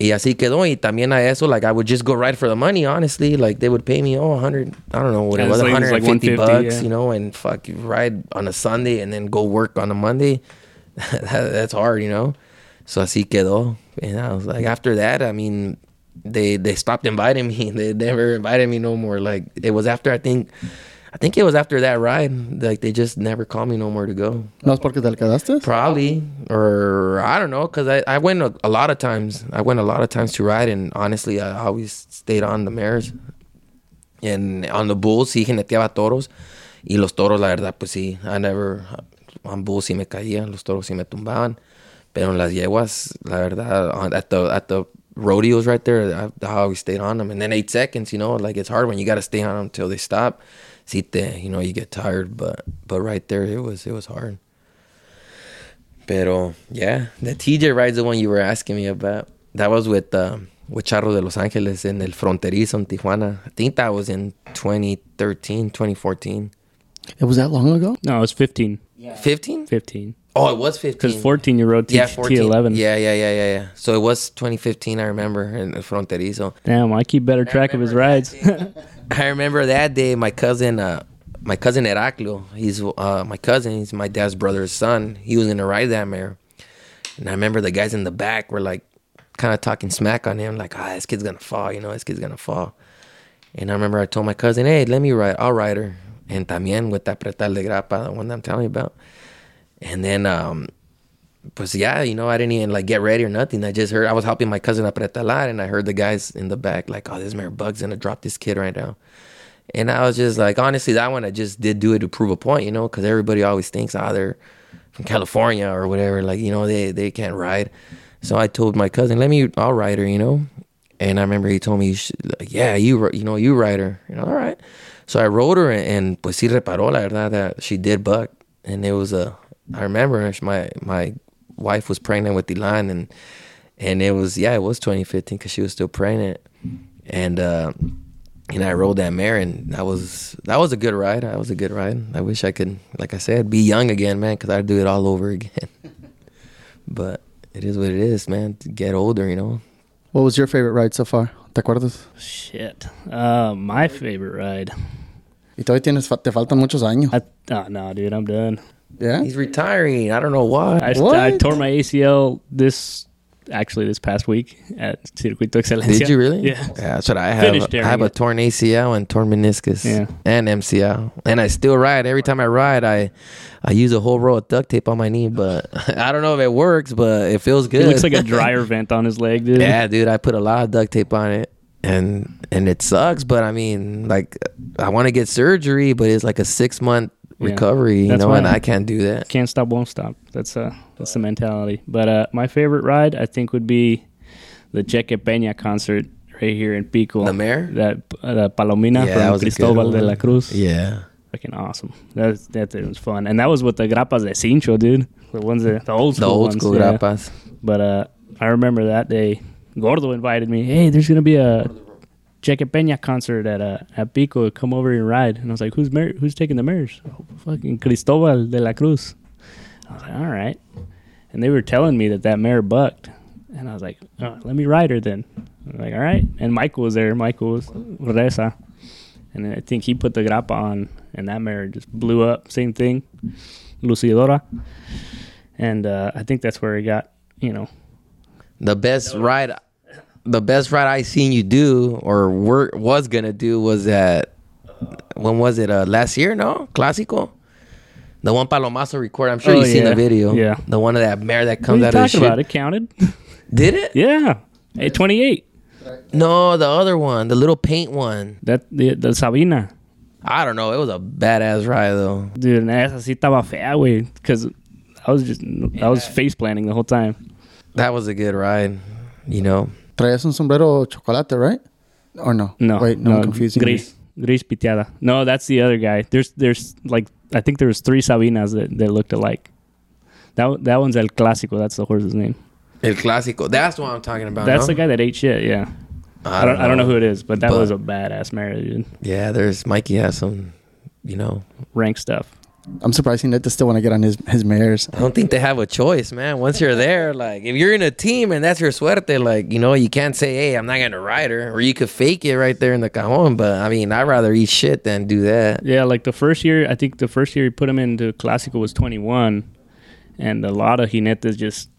Y así quedó. Y también a eso, like I would just go ride for the money. Honestly, like they would pay me, oh, 100. I don't know what it was, like- it's like 150 150, bucks, yeah. you know, and fuck, you ride on a Sunday and then go work on a Monday. that, that's hard, you know. So así quedó. And I was like, after that, I mean, they they stopped inviting me. They never invited me no more. Like it was after I think, I think it was after that ride. Like they just never called me no more to go. ¿No es porque te quedaste? Probably, or I don't know, because I, I went a, a lot of times. I went a lot of times to ride, and honestly, I always stayed on the mares. And on the bulls, sí jineteaba toros. Y los toros, la verdad, pues sí, I never, on bulls sí me caía, los toros sí me tumbaban. Pero en las yeguas, la verdad, on, at the at the rodeos right there, I, I always stayed on them. And then eight seconds, you know, like it's hard when you got to stay on them until they stop. Sí te, you know, you get tired, but but right there, it was it was hard. Pero yeah, the TJ ride's the one you were asking me about. That was with um, with Charro de Los Angeles in El Fronterizo in Tijuana. I think that was in 2013, 2014. It was that long ago? No, it was 15. Yeah. 15? 15. Oh, it was 15. Because 14 you rode T- yeah, 14. T11. Yeah, yeah, yeah, yeah, yeah. So it was 2015, I remember, in El Fronterizo. Damn, I keep better track of his rides. I remember that day, my cousin, uh, my cousin Heraclio, he's uh, my cousin, he's my dad's brother's son. He was gonna ride that mare, and I remember the guys in the back were like, kind of talking smack on him, like, ah, this kid's gonna fall, you know, this kid's gonna fall. And I remember I told my cousin, hey, let me ride, I'll ride her. And también with that pretal de grapa, the one that I'm telling you about. And then, um, pues yeah, you know, I didn't even like get ready or nothing. I just heard I was helping my cousin up at apretalar, and I heard the guys in the back like, "Oh, this mare bug's gonna drop this kid right now." And I was just like, honestly, that one I just did do it to prove a point, you know, because everybody always thinks, oh, they're from California or whatever, like you know, they they can't ride. So I told my cousin, "Let me, I'll ride her," you know. And I remember he told me, "Yeah, you, you know, you ride her." You know, all right. So I rode her, and, and pues sí reparó la verdad that she did buck, and it was a. I remember my my wife was pregnant with Elan, and and it was yeah, it was 2015 because she was still pregnant, and uh, and I rode that mare, and that was that was a good ride. That was a good ride. I wish I could, like I said, be young again, man, because I'd do it all over again. but it is what it is, man. To get older, you know. What was your favorite ride so far? ¿Te acuerdas? Shit. Uh, my favorite ride. Y todavía tienes, fa- te faltan muchos años. I, oh, no, dude, I'm done. ¿Ya? He's retiring. I don't know why. I, I tore my ACL this, actually, this past week at Circuito Excelencia. Did you really? Yeah. that's what I have. Finished I have tearing a torn ACL and torn meniscus Yeah. and MCL, and I still ride. Every time I ride, I I use a whole row of duct tape on my knee, but I don't know if it works, but it feels good. It looks like a dryer vent on his leg, dude. yeah, dude. I put a lot of duct tape on it, and and it sucks. But I mean, like, I want to get surgery, but it's like a six month Yeah. Recovery, you That's know, and why- I can't do that. Can't stop, won't stop. That's uh that's the mentality. But uh, my favorite ride, I think, would be the Cheque Peña concert right here in Pico. The mayor? That uh, the Palomina Yeah, that from was Cristobal de la Cruz. Yeah. Fucking awesome. That that thing was fun, and that was with the grapas de cincho, dude. The ones that the old school. The school old ones, school yeah. grapas. But uh, I remember that day, Gordo invited me. Hey, there's gonna be a Cheque Peña concert at uh, at Pico. Come over and ride. And I was like, who's mar- who's taking the mirrors? Oh, fucking Cristobal de la Cruz. I was like, all right. And they were telling me that that mare bucked, and I was like, oh, let me ride her then. I'm like, all right. And Michael was there. Michael was Reza. And then I think he put the grapa on, and that mare just blew up. Same thing, Lucidora. And uh, I think that's where he got, you know, The best ride, the best ride I seen you do or were was gonna do was at when was it? Uh, last year? No, Clásico. The one Palomazo record. I'm sure Oh, you've seen yeah. the video. Yeah. The one of that mare that comes out of the shit. about? It counted. Did it? yeah. Hey, 28. No, the other one, the little paint one. That the, the Sabina. I don't know. It was a badass ride though. Dude, and esa sí estaba fea, güey. Because I was just, I was face planting the whole time. That was a good ride. You know. Traías un sombrero chocolate, right? Or no? No. Wait, no, I'm confusing. you. Gris. Gris piteada. No, that's the other guy. There's, there's like, I think there was three Sabinas that, that looked alike. That, that one's El Clásico. That's the horse's name. El Clásico. That's what I'm talking about. That's no? the guy that ate shit, yeah. I don't, I don't know who it is, but that But- was a badass mare, dude. Yeah, there's Mikey has some, you know. Rank stuff. I'm surprised he still want to get on his, his mares. I don't think they have a choice, man. Once you're there, like if you're in a team and that's your suerte, like you know, you can't say, "Hey, I'm not gonna ride her," or you could fake it right there in the cajon. But I mean, I'd rather eat shit than do that. Yeah, like the first year, I think the first year he put him into Clásico was 21, and a lot of jinetes just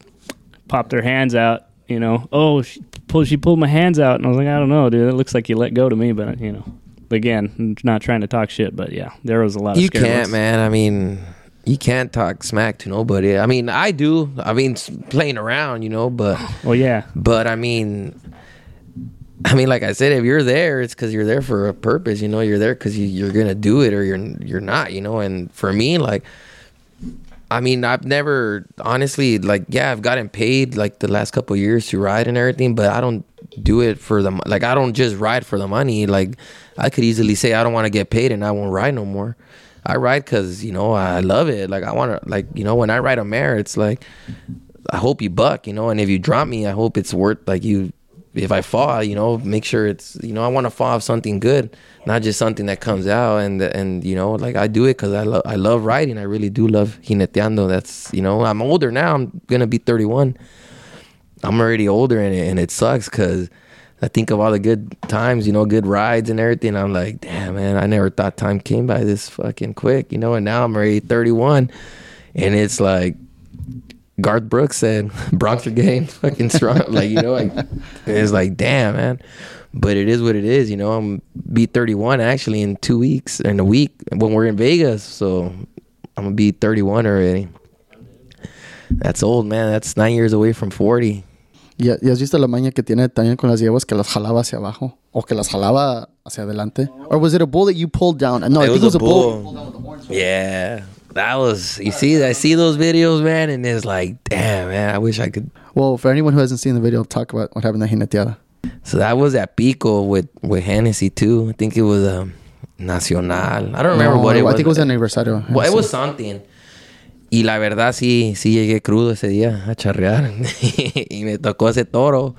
popped their hands out. You know, oh, she pulled, she pulled my hands out, and I was like, I don't know, dude. It looks like you let go to me, but you know, again, I'm not trying to talk shit, but yeah, there was a lot of You can't, man. I mean, you can't talk smack to nobody. I mean, I do. I mean, playing around, you know, but Well, yeah, but I mean. I mean, like I said, if you're there, it's because you're there for a purpose. You know, you're there because you, you're gonna do it, or you're you're not. You know, and for me, like, I mean, I've never honestly like yeah, I've gotten paid like the last couple of years to ride and everything, but I don't do it for the like I don't just ride for the money. Like I could easily say I don't want to get paid and I won't ride no more. I ride because you know I love it. Like I want to like you know when I ride a mare, it's like I hope you buck, you know, and if you drop me, I hope it's worth like you. If I fall, you know, make sure it's you know I want to fall off something good, not just something that comes out and and you know like I do it because I love I love riding. I really do love jineteando. That's you know I'm older now. I'm gonna be 31. I'm already older in it, and it sucks because I think of all the good times, you know, good rides and everything. I'm like, damn man, I never thought time came by this fucking quick, you know. And now I'm already 31, and it's like Garth Brooks said, broncs are getting fucking strong. like you know, like it's like damn man. But it is what it is, you know. I'm be 31 actually in two weeks, in a week when we're in Vegas. So I'm gonna be 31 already. That's old, man. That's nine years away from 40. ¿Y, has visto la maña que tiene también con las yeguas que las jalaba hacia abajo? ¿O que las jalaba hacia adelante? Or was it a bull that you pulled down? No, I think it was a bull. Yeah, that was. You see, I see those videos, man, and it's like, damn, man. I wish I could. Well, for anyone who hasn't seen the video, talk about what happened to Jineteada. So that was at Pico with with Hennessy too. I think it was um, Nacional. I don't remember No, what it I was. think it was an aniversario. Well, it was something. Y la verdad sí, sí llegué crudo ese día a charrear. y me tocó ese toro.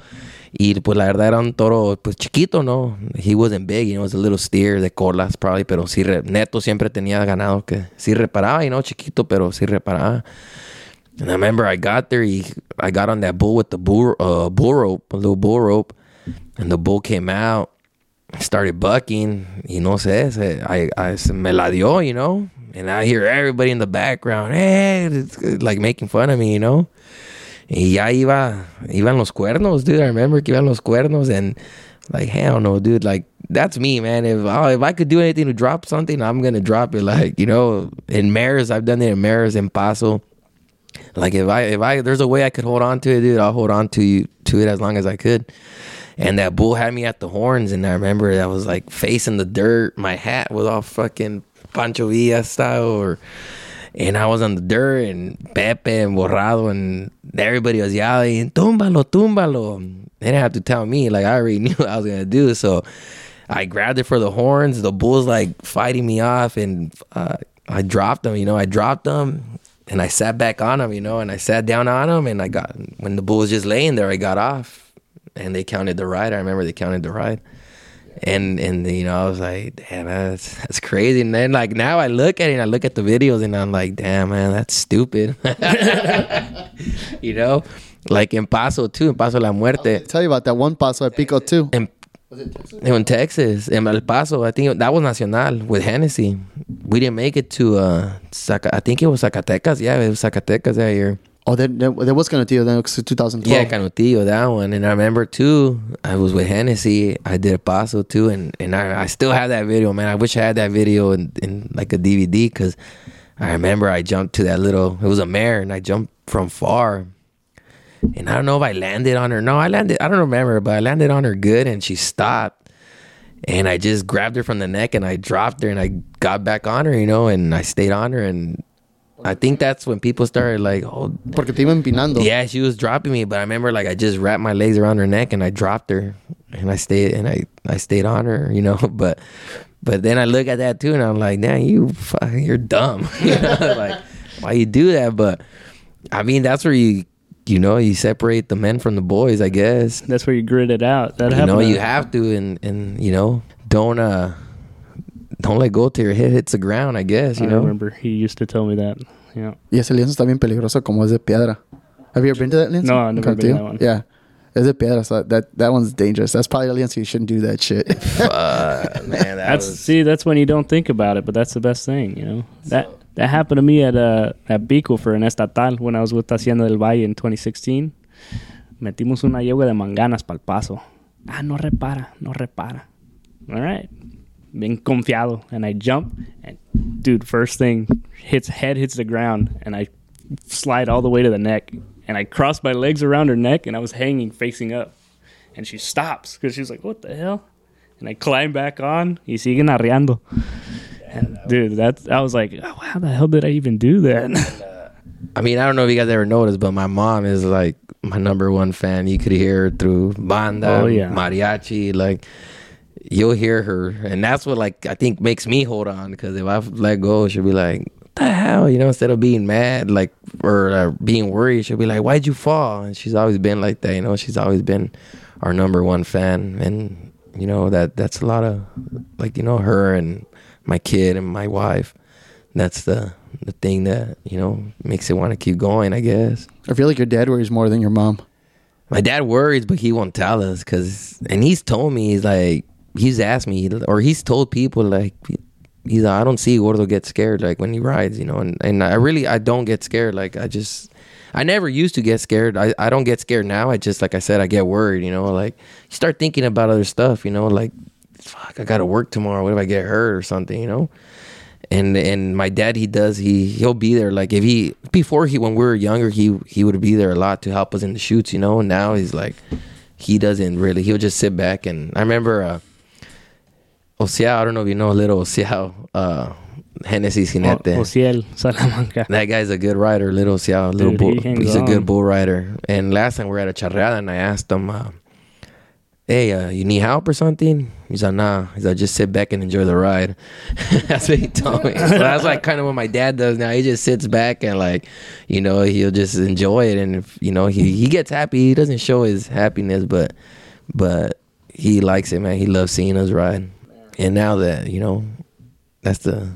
Y pues la verdad era un toro pues chiquito, ¿no? He wasn't big, you know, it was a little steer de colas probably, pero sí, neto siempre tenía ganado que sí reparaba, y no chiquito, pero sí reparaba. And I remember I got there, y I got on that bull with the bull, uh, bull rope, a little bull rope. and the bull came out, started bucking. You know, says I, I, se me la dio, you know, and I hear everybody in the background, eh, hey, like making fun of me, you know. Y ya iba, iban los cuernos, dude. I remember que iban los cuernos, and like, hell no, dude. Like, that's me, man. If oh, if I could do anything to drop something, I'm gonna drop it. Like, you know, in Mares, I've done it in Mares, in Paso. Like, if I if I there's a way I could hold on to it, dude, I'll hold on to you to it as long as I could. And that bull had me at the horns, and I remember I was like facing the dirt. My hat was all fucking Pancho Villa style, or and I was on the dirt and Pepe and Borrado and everybody was yelling, túmbalo, túmbalo. They didn't have to tell me, like I already knew what I was gonna do. So I grabbed it for the horns. The bull's like fighting me off, and uh, I dropped them. You know, I dropped them, and I sat back on them. You know, and I sat down on them, and I got when the bull was just laying there, I got off, and they counted the ride. I remember they counted the ride and and you know I was like, damn, that's that's crazy. And then like now I look at it, and I look at the videos, and I'm like, damn, man, that's stupid. you know, like in Paso too, in Paso La Muerte. tell you about that one Paso at Pico too. In, was it Texas? In Texas, in El Paso, I think that was Nacional with Hennessy. We didn't make it to uh, Zaca- I think it was Zacatecas. Yeah, it was Zacatecas that year. Oh, there, there, was Canutillo then, 2012. Yeah, Canutillo, that one. And I remember too, I was with Hennessy. I did a Paso too, and, and I, I still have that video, man. I wish I had that video in, in like a DVD because I remember I jumped to that little, it was a mare, and I jumped from far. And I don't know if I landed on her. No, I landed, I don't remember, but I landed on her good, and she stopped. And I just grabbed her from the neck and I dropped her and I got back on her, you know, and I stayed on her and I think that's when people started like, oh, porque te iba empinando. Yeah, she was dropping me, but I remember like I just wrapped my legs around her neck and I dropped her, and I stayed and I I stayed on her, you know. But but then I look at that too, and I'm like, damn, you you're dumb, you know, like why you do that? But I mean, that's where you you know you separate the men from the boys, I guess. That's where you grit it out. That you know you have to, and and you know don't uh don't let go till your head hits the ground, I guess, you I know. remember he used to tell me that. Yeah. Y ese lienzo está bien peligroso como es de piedra. Have you ever been to that lienzo? No, I've never been to that one. Yeah. It's de piedra, so that, that one's dangerous. That's probably a lienzo you shouldn't do that shit. Fuck, man, that That's was see, that's when you don't think about it, but that's the best thing, you know. That that happened to me at uh at Pico for an estatal when I was with Hacienda del Valle in 2016. Metimos una yegua de manganas pal paso. Ah, no repara, no repara. All right. Bien confiado. And I jump and dude, first thing hits head hits the ground and I slide all the way to the neck and I crossed my legs around her neck and I was hanging facing up. And she stops because she's like, "What the hell?" And I climb back on. Y siguen arreando. And dude, that I was like, oh, how the hell did I even do that? Uh, I mean, I don't know if you guys ever noticed, but my mom is like my number one fan. You could hear her through banda, Oh, yeah. mariachi, like you'll hear her, and that's what like I think makes me hold on because if I let go, she'll be like, "What the hell?" You know, instead of being mad, like or uh, being worried, she'll be like, "Why'd you fall?" And she's always been like that. You know, she's always been our number one fan, and you know that that's a lot of like you know her and my kid and my wife. That's the the thing that you know makes it want to keep going. I guess. I feel like your dad worries more than your mom. My dad worries, but he won't tell us because, and he's told me he's like he's asked me or he's told people like he's I don't see Gordo get scared like when he rides, you know, and and I really I don't get scared. Like I just I never used to get scared. I I don't get scared now. I just like I said I get worried, you know, like you start thinking about other stuff, you know, like fuck I got to work tomorrow. What if I get hurt or something, you know? and and my dad he does he he'll be there like if he before he when we were younger he he would be there a lot to help us in the chutes you know and now he's like he doesn't really he'll just sit back and i remember uh Osiao, I don't know if you know little Osiao, uh Hennessy Sinete. O- Ociel, Salamanca. That guy's a good rider, little Xiao, little Dude, bull. he he's a good bull rider. And last time we were at a charreada, and I asked him, uh, "Hey, uh, you need help or something?" He's like, "Nah." He's like, "Just sit back and enjoy the ride." that's what he told me. so that's like kind of what my dad does now. He just sits back and like, you know, he'll just enjoy it, and if, you know, he he gets happy. He doesn't show his happiness, but but he likes it, man. He loves seeing us ride. And now that you know, that's the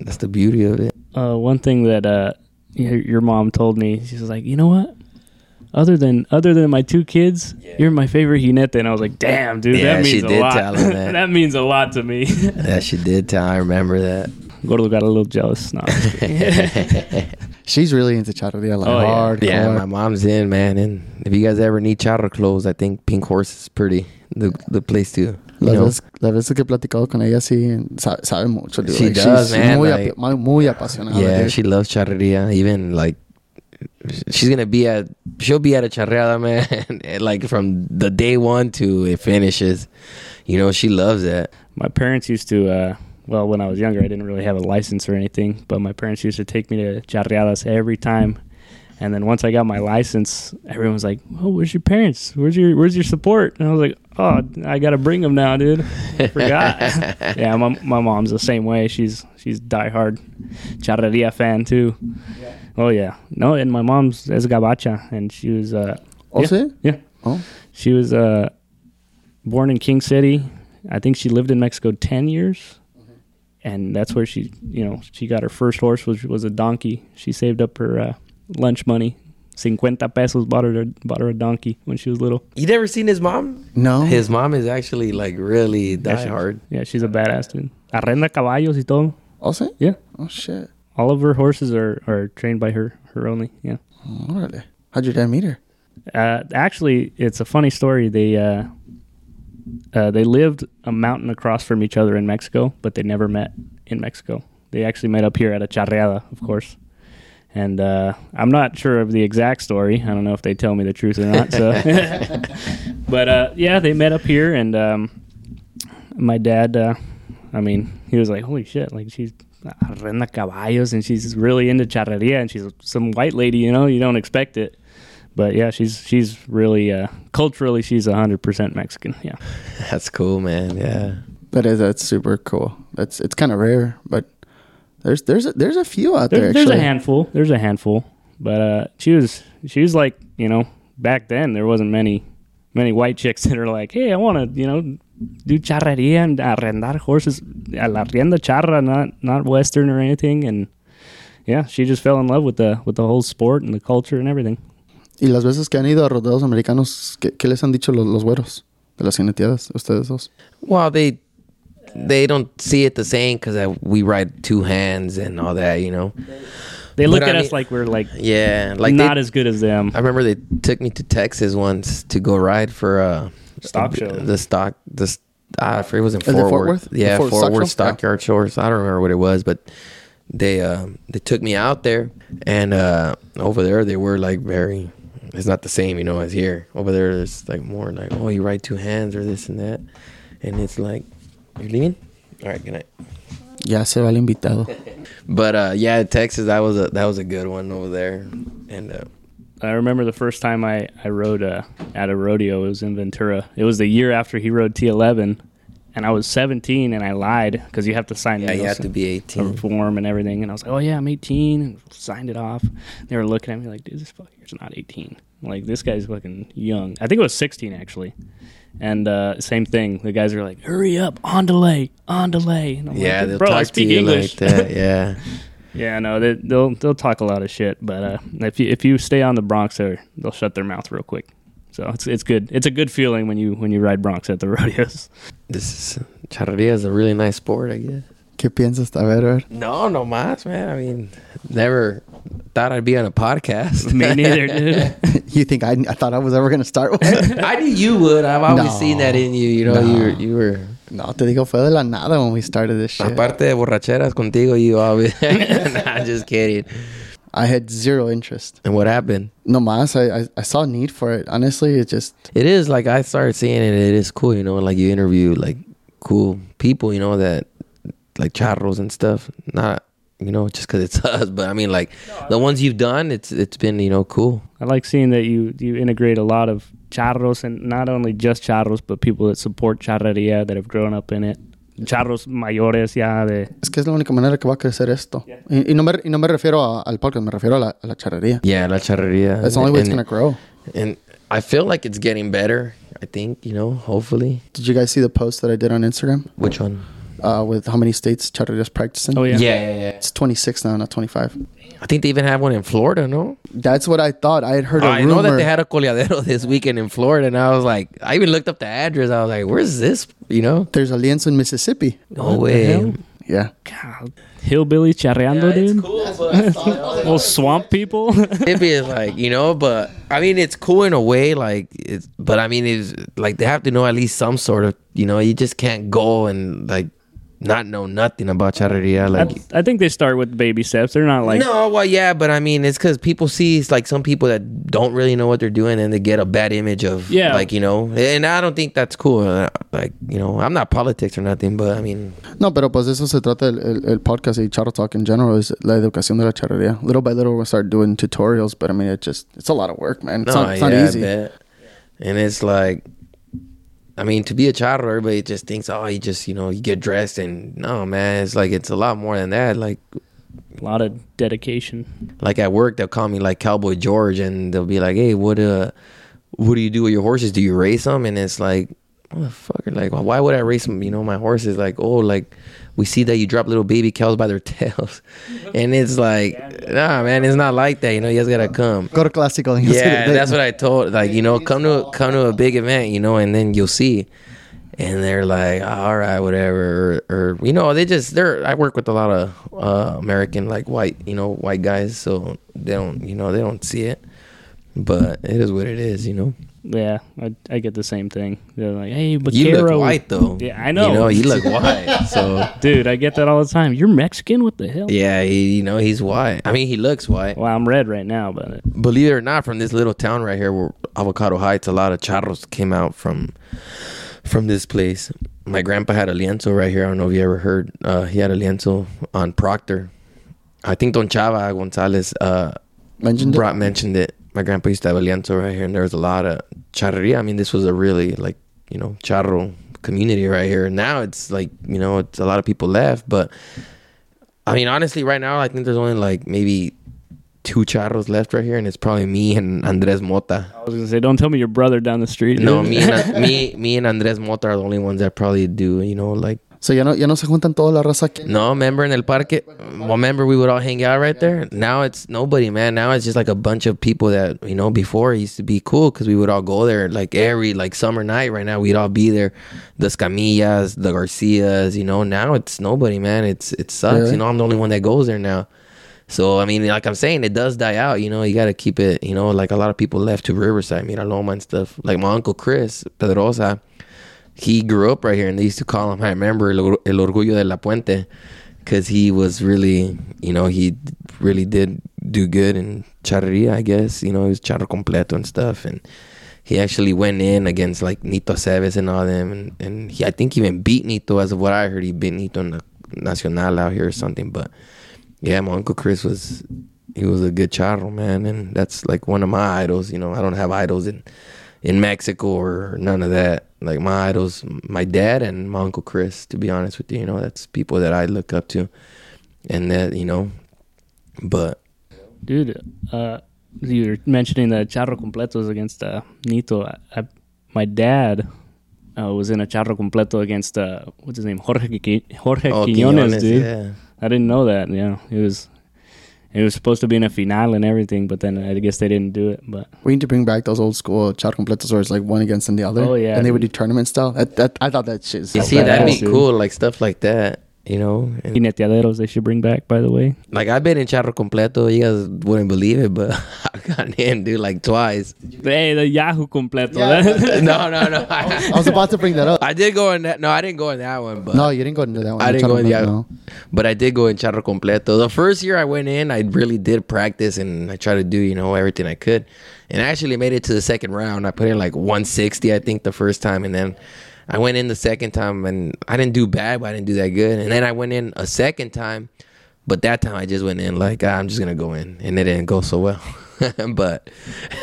that's the beauty of it. Uh, one thing that uh, your, your mom told me, she was like, you know what? other than other than my two kids, you're my favorite jinete." And I was like, "Damn, dude, Yeah, that she means a lot. tell that. that means a lot to me." Yeah, she did tell. I remember that. Gordo got a little jealous. No, I'm just kidding. She's really into charreria, like Oh, yeah. hardcore. Yeah, my mom's in, man. And if you guys ever need charro clothes, I think Pink Horse is pretty the the place to. You Las know. veces, las veces que he platicado con ella, sí, sabe, sabe mucho. dude. She Like, does, she's man, Muy, like- api- muy apasionada. Yeah, dude. she loves charreria. Even like she's gonna be at she'll be at a charreada, man. like from the day one to it finishes. You know, she loves that. my parents used to. Uh, well, when I was younger, I didn't really have a license or anything, but my parents used to take me to charreadas every time. And then once I got my license, everyone was like, "Oh, where's your parents? Where's your Where's your support?" And I was like, "Oh, I gotta bring them now, dude. I forgot." yeah, my my mom's the same way. She's she's diehard charreria fan too. Oh yeah, no, and my mom's is gabacha, and she was uh, Oh, yeah, yeah, Oh. she was uh, born in King City. I think she lived in Mexico ten years, and that's where she, you know, she got her first horse, which was a donkey. She saved up her uh, lunch money, cincuenta pesos, bought her bought her a donkey when she was little. You never seen his mom? No. His mom is actually like really Yeah, she- diehard. Yeah, she's a badass dude. Arrenda caballos y todo. Oh, sí? Yeah, Oh, shit. all of her horses are are trained by her her only. Yeah. Órale. How'd your dad meet her? Uh, actually, it's a funny story. They uh, uh, they lived a mountain across from each other in Mexico, but they never met in Mexico. They actually met up here at a charreada, of course. And uh, I'm not sure of the exact story. I don't know if they tell me the truth or not. So, but uh, yeah, they met up here, and um, my dad. Uh, I mean, he was like, "Holy shit!" Like she's arrenda caballos, and she's really into charreria, and she's some white lady. You know, you don't expect it but yeah, she's she's really uh, culturally she's hundred percent Mexican. Yeah, That's cool, man. Yeah. That is that's super cool. That's it's kind of rare, but there's there's a, there's a few out there. there, there's a handful. There's a handful, but uh, she was she was like you know back then there wasn't many many white chicks that are like, hey, I want to you know do charreria and arrendar horses, a la rienda charra, not not western or anything, and yeah, she just fell in love with the with the whole sport and the culture and everything. Y las veces que han ido a rodeos americanos, ¿qué, qué les han dicho los, los güeros de las jineteadas? Ustedes dos. Well, they they don't see it the same because we ride two hands and all that, you know. They look But at I us mean- like we're like Yeah, like not they, as good as them. I remember they took me to Texas once to go ride for uh Stock the, show. The stock the st- ah, I forget it was in Is it Fort, Fort Worth. Worth? Yeah, Fort Fort, Stock Worth Show? Stockyard Shores. I don't remember what it was, but they uh they took me out there and uh over there they were like very it's not the same, you know, as here. Over there it's like more like, oh, you ride two hands or this and that. And it's like, you're leaving? All right, good night. Ya se va el invitado. But uh yeah, Texas that was a that was a good one over there. And uh I remember the first time I, I rode uh, at a rodeo. It was in Ventura. It was the year after he rode T11, and I was 17, and I lied because you have to sign yeah, you you have to be a 18. form and everything. And I was like, oh yeah, I'm 18, and signed it off. They were looking at me like, dude, this fucker's not 18. Like this guy's fucking young. I think it was 16 actually. And uh, same thing. The guys are like, hurry up, on delay, on delay. And I'm Yeah, like, they'll bro, I talk to you English. like that. Yeah. Yeah, no, they, they'll they'll talk a lot of shit, but uh, if you if you stay on the broncs, they'll shut their mouth real quick. So it's it's good. It's a good feeling when you when you ride broncs at the rodeos. This is charreria is a really nice sport, I guess. ¿Qué piensas? A ver, a ver. No, no más, man. I mean, never thought I'd be on a podcast. Me neither, dude. You think I, I thought I was ever going to start one? I knew you would. I've always No. seen that in you. You know, you were, you were. no, te digo, fue de la nada when we started this shit. Aparte de borracheras contigo, you always. nah, just kidding. I had zero interest. And what happened? No más, I, I, I saw a need for it. Honestly, it just, It is like I started seeing it. It is cool, you know. Like you interview like cool people, you know, that like charros and stuff. Not you know just because it's us, but I mean like the ones you've done. It's it's been you know cool. I like seeing that you you integrate a lot of charros and not only just charros, but people that support charreria that have grown up in it. Charros mayores ya de es que es la única manera que va a crecer esto. Y, y no, me, y no me refiero a- al podcast, me refiero a la, a la charrería. Yeah, la charreria. That's the only way it's going to grow. and I feel like it's getting better. I think you know. Hopefully, Did you guys see the post that I did on Instagram? which one? Uh, with how many states charrería's practicing. Oh yeah. Yeah, yeah, yeah. It's 26 now, not 25. I think they even have one in Florida, no? That's what I thought. I had heard a I rumor. know that they had a coleadero this weekend in Florida, and I was like, I even looked up the address. I was like, where's this? You know? There's a lienzo in Mississippi. No What the way. hell? Yeah. God, hillbilly charreando, dude. cool, but Little swamp people. Mississippi is like, you know, but I mean, it's cool in a way, like, it's, but I mean, it's like they have to know at least some sort of, you know, you just can't go and like not know nothing about charreria. Like, I, I think they start with baby steps. They're not like no, well, yeah, but I mean, it's because people see it's like some people that don't really know what they're doing and they get a bad image of, Yeah. like, you know, and I don't think that's cool. Uh, Like, you know, I'm not politics or nothing, but I mean, No, pero pues de eso se trata el, el, el podcast y Charro Talk in general is la educación de la charrería. Little by little we'll start doing tutorials, but I mean, it just, it's a lot of work, man. It's, no, not, it's not yeah, I easy. bet. And it's like, I mean, to be a charro, everybody just thinks, oh, you just, you know, you get dressed and no, man, it's like, it's a lot more than that. Like, a lot of dedication. like at work, they'll call me like Cowboy George and they'll be like, hey, what, uh, what do you do with your horses? Do you race them? And it's like, motherfucker, like, why would I race them? You know, my horses, like, oh, like, we see that you drop little baby cows by their tails. And it's like, nah, man, it's not like that. You know, you guys gotta come. Go to Clásico. and you'll see Yeah, that's what I told. Like, you know, come to come to a big event, you know, and then you'll see. And they're like, all right, whatever, or, or you know, they just they're. I work with a lot of uh, American like white, you know, white guys, so they don't, you know, they don't see it. But it is what it is, you know. Yeah, I, I get the same thing. They're like, hey, but You look Caro- white though. Yeah, I know. You know, you look white. So Dude, I get that all the time. You're Mexican? What the hell? yeah, he, you know, he's white. I mean, he looks white. Well, I'm red right now, but believe it or not, from this little town right here, where Avocado Heights, a lot of charros came out from from this place. My grandpa had a lienzo right here. I don't know if you ever heard. Uh, he had a lienzo on Proctor. I think Don Chava Gonzalez uh, Mentioned it? brought mentioned it. My grandpa used to have a lienzo right here, and there was a lot of charreria. I mean, this was a really like you know charro community right here. Now it's like you know it's a lot of people left, but I mean honestly, right now I think there's only like maybe two charros left right here, and it's probably me and Andres Mota. I was gonna say, don't tell me your brother down the street. No, me and me me and Andres Mota are the only ones that probably do. You know, like So ya no, ya no se juntan toda la raza aquí. no, remember in El Parque, well, remember we would all hang out right there. Now it's nobody, man. Now it's just like a bunch of people that you know. Before it used to be cool because we would all go there like every like summer night. Right now we'd all be there, the Scamillas, the Garcias. You know, now it's nobody, man. It's it sucks. Really? You know, I'm the only one that goes there now. So I mean, like I'm saying, it does die out. You know, you got to keep it. You know, like a lot of people left to Riverside, Mira Loma, and stuff. Like my uncle Chris Pedrosa, he grew up right here, and they used to call him. I remember El, Orgullo de la Puente, because he was really, you know, he really did do good in charreria. I guess you know he was charro completo and stuff, and he actually went in against like Nito Seves and all them, and and he I think even beat Nito. As of what I heard, he beat Nito in the Nacional out here or something, but. Yeah, my uncle Chris was he was a good charro, man, and that's like one of my idols. You know, I don't have idols in in Mexico or none of that. Like my idols, my dad and my uncle Chris. To be honest with you, you know, that's people that I look up to, and that you know, but dude. Uh, you were mentioning the charro completos against uh, Nito. I, I, my dad uh, was in a charro completo against uh, what's his name, Jorge Jorge oh, Quiñones, Quiñones, dude. yeah. I didn't know that. Yeah, it was. It was supposed to be in a finale and everything, but then I guess they didn't do it. But We need to bring back those old school char completos where like one against the other. Oh, yeah, And they would do tournament style. That, that, I thought that shit is You see, that'd be cool, like stuff like that. You know, and Jineteaderos they should bring back, by the way. like I've been in charro completo. You guys wouldn't believe it, but I got in, dude, like twice. Hey, the Yahoo completo. no, no, no. I was about to bring that up. I did go in that. No, I didn't go in that one. But no, you didn't go into that one. I didn't go in the completo, no. but I did go in charro completo. The first year I went in, I really did practice and I tried to do you know everything I could, and I actually made it to the second round. I put in like 160, I think, the first time, and then I went in the second time and I didn't do bad, but I didn't do that good. And then I went in a second time, but that time I just went in like ah, I'm just gonna go in, and it didn't go so well. but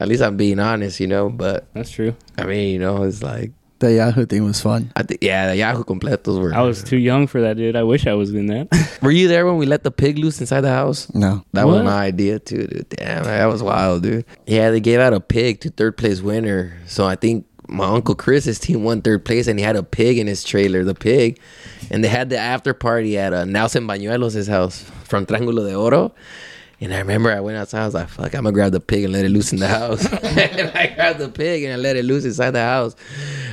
at least I'm being honest, you know. But That's true. I mean, you know, it's like The Yahoo thing was fun. I think yeah, the Yahoo completos were. I was too young for that, dude. I wish I was in that. Were you there when we let the pig loose inside the house? No. That was my idea too, dude. Damn, that was wild, dude. Yeah, they gave out a pig to third place winner. So I think my uncle Chris's team won third place, and he had a pig in his trailer, the pig, and they had the after party at uh, Nelson Bañuelos' house from Triángulo de Oro. And I remember I went outside. I was like, "Fuck, I'm gonna grab the pig and let it loose in the house." and I grabbed the pig and I let it loose inside the house.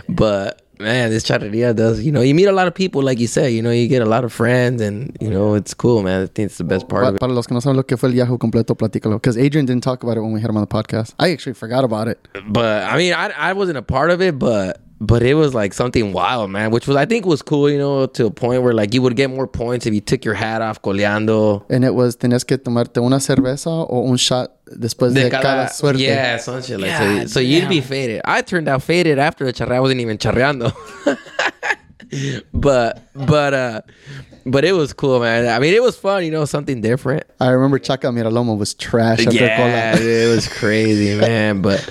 But man, this charreria does. You know, you meet a lot of people, like you said. You know, you get a lot of friends, and you know, it's cool, man. I think it's the best part of it. para los que no saben lo que fue el Yahoo completo, platícalo. Because Adrian didn't talk about it when we had him on the podcast. I actually forgot about it. But I mean, I I wasn't a part of it, but but it was like something wild, man. Which was I think was cool, you know, to a point where like you would get more points if you took your hat off coleando. And it was, tenías que tomarte una cerveza o un shot después de, cada, suerte. Yeah, some shit like so. God So you'd be faded. I turned out faded after the charre. I wasn't even charreando. but but uh but it was cool, man. I mean, it was fun, you know, something different. I remember Chaca Miraloma was trash after Yeah, cola. it was crazy, man. But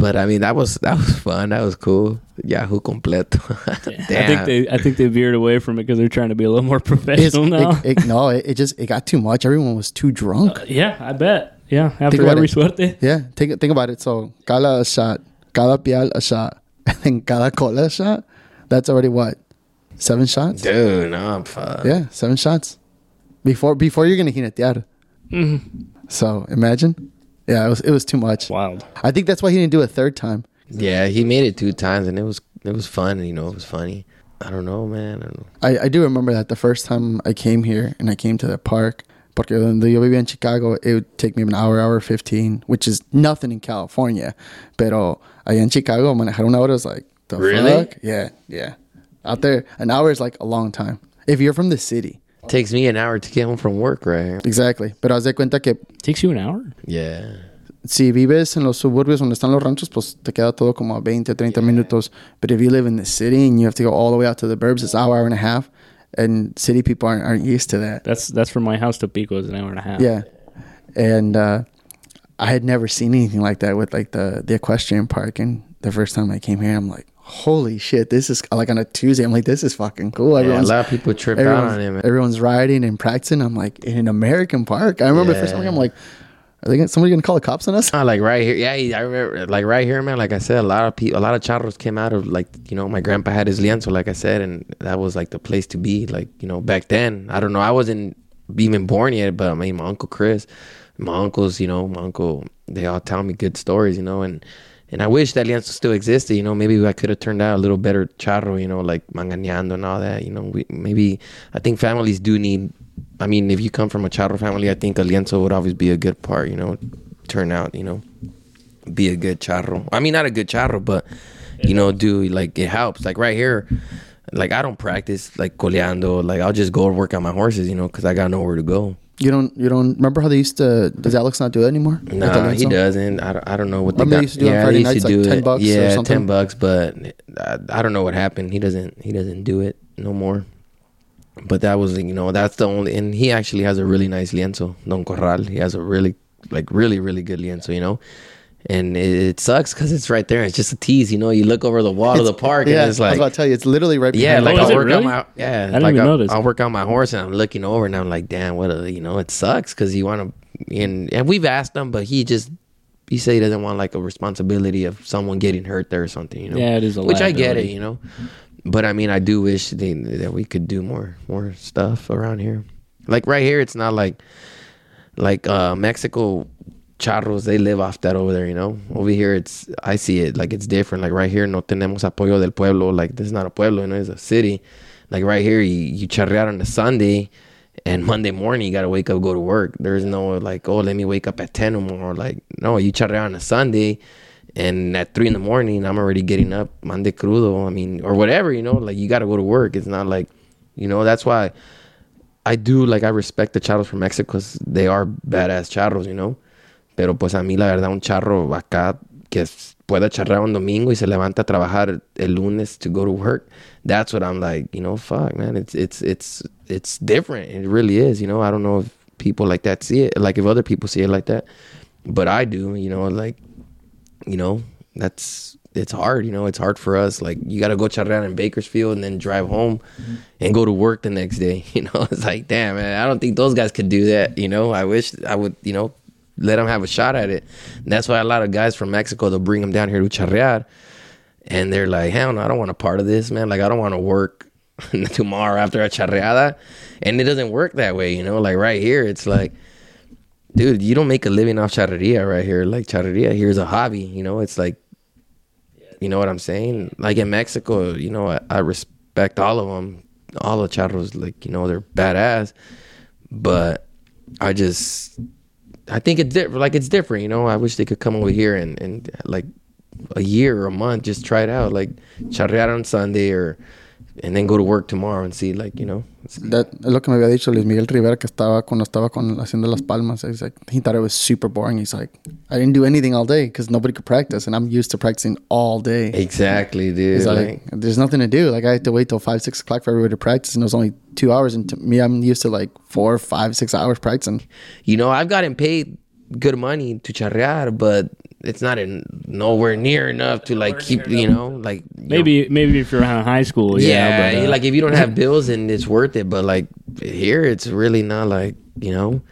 but I mean, that was that was fun. That was cool. Yahoo completo. I think they I think they veered away from it because they're trying to be a little more It's, professional now. it, it, no, it, it just it got too much. Everyone was too drunk. Uh, yeah, I bet. Yeah, after about every suerte. Yeah, think think about it. So cada a shot, cada pial a shot, and then cada cola a shot. That's already what seven shots. Dude, no, I'm fine. Yeah, seven shots before before you're gonna jinetear. Mm-hmm. So imagine, yeah, it was it was too much. Wild. I think that's why he didn't do a third time. Yeah, he made it two times, and it was it was fun. You know, it was funny. I don't know, man. I don't know. I, I do remember that the first time I came here and I came to the park, porque donde yo vivía en Chicago, it would take me an hour, hour 15, which is nothing in California. Pero allá en Chicago, manejar una hora is like, the Really? fuck? Yeah, yeah. Out there, an hour is like a long time. If you're from the city. Takes me an hour to get home from work, right. Exactly. Pero haz de cuenta que Takes you an hour. Yeah. si vives en los suburbios donde están los ranchos, pues te queda todo como a 20, 30 minutos. But if you live in the city and you have to go all the way out to the burbs, it's an hour, hour and a half. And city people aren't, aren't used to that. That's that's from my house to Pico is an hour and a half. Yeah. And uh, I had never seen anything like that with like the, the equestrian park. And the first time I came here, I'm like, holy shit, this is like on a Tuesday. I'm like, this is fucking cool. yeah a Everyone's, lot of people trip out on it, everyone's riding and practicing. I'm like, in an American park. I remember the first time I'm like, are they gonna, somebody gonna call the cops on us? Ah, like right here, yeah. I remember, like right here, man. Like I said, a lot of people, a lot of charros came out of like you know, my grandpa had his lienzo, like I said, and that was like the place to be. Like you know, back then, I don't know, I wasn't even born yet, but I mean, my uncle Chris, my uncles, you know, my uncle, they all tell me good stories, you know, and and I wish that lienzo still existed. You know, maybe I could have turned out a little better charro, you know, like manganeando and all that. You know, we, maybe I think families do need. I mean, if you come from a charro family, I think a lienzo would always be a good part. You know, turn out. You know, be a good charro. I mean, not a good charro, but you know, do like it helps. Like right here, like I don't practice like coleando. Like I'll just go work on my horses. You know, because I got nowhere to go. You don't, you don't remember how they used to, does Alex not do it anymore? The Nah, he doesn't. I don't, I don't know what they they used to do it on Friday nights, like do 10 it. bucks or yeah, ten bucks. But I, I don't know what happened. He doesn't. He doesn't do it no more. But that was, you know, that's the only. And he actually has a really nice lienzo, Don Corral. He has a really, like, really, really good lienzo. You know. And it, it sucks because it's right there. It's just a tease, you know. You look over the wall of the park, Yeah, and it's I was like, about to tell you, it's literally right yeah, behind like Oh, I'll work really? on my yeah, I didn't like even I'll, notice. I'll work on my horse and I'm looking over and I'm like, damn, what a you know, it sucks because you want to and and we've asked him, but he just he said he doesn't want like a responsibility of someone getting hurt there or something, you know. Yeah, it is a which I get it, you know. But I mean, I do wish they, that we could do more more stuff around here. Like right here, it's not like like uh Mexico charros they live off that over there you know? Over here it's i see it like it's different. Like right here no tenemos apoyo del pueblo. Like this is not a pueblo you know it's a city. Like right here you, you charrear on a sunday and monday morning you gotta wake up go to work. There's no like oh let me wake up at 10 or more. Like no you charrear on a sunday and at 3 in the morning i'm already getting up monday crudo i mean or whatever you know? Like you gotta go to work. It's not like you know that's why I do like I respect the charros from Mexico 'cause they are badass charros, you know. Pero pues a mí la verdad un charro acá que pueda charrear un domingo y se levanta a trabajar el lunes to go to work. That's what I'm like, you know, fuck man, it's it's it's it's different. It really is, you know. I don't know if people like that see it, like if other people see it like that. But I do, you know, like you know, that's it's hard, you know, it's hard for us. Like you gotta go charrear in Bakersfield and then drive home and go to work the next day. You know, it's like, damn man, I don't think those guys could do that. You know, I wish I would, you know, let them have a shot at it. And that's why a lot of guys from Mexico they'll bring them down here to charrear. and they're like, hell no, I don't want a part of this, man. Like I don't want to work tomorrow after a charreada, and it doesn't work that way, you know. Like right here, it's like, dude, you don't make a living off charreria right here. Like charreria here is a hobby, you know. It's like, you know what I'm saying? Like in Mexico, you know, I, I respect all of them, all the charros, like you know, they're badass, but I just I think it's different. Like it's different, you know. I wish they could come over here and and like a year or a month, just try it out, like charrear on Sunday or and then go to work tomorrow and see, like you know. That es lo que me había dicho Luis Miguel Rivera que estaba cuando estaba con Hacienda Las Palmas. He's like he thought it was super boring. He's like I didn't do anything all day because nobody could practice, and I'm used to practicing all day. Exactly, dude. He's like, there's nothing to do. Like I had to wait till five, six o'clock for everybody to practice, and it was only two hours. And to me, I'm used to like four, five, six hours practicing. You know, I've gotten paid good money to charrear, but it's not in nowhere near enough to like keep you know like you Maybe maybe if you're in high school, yeah. yeah but, uh, like if you don't have bills and it's worth it but like here it's really not like you know.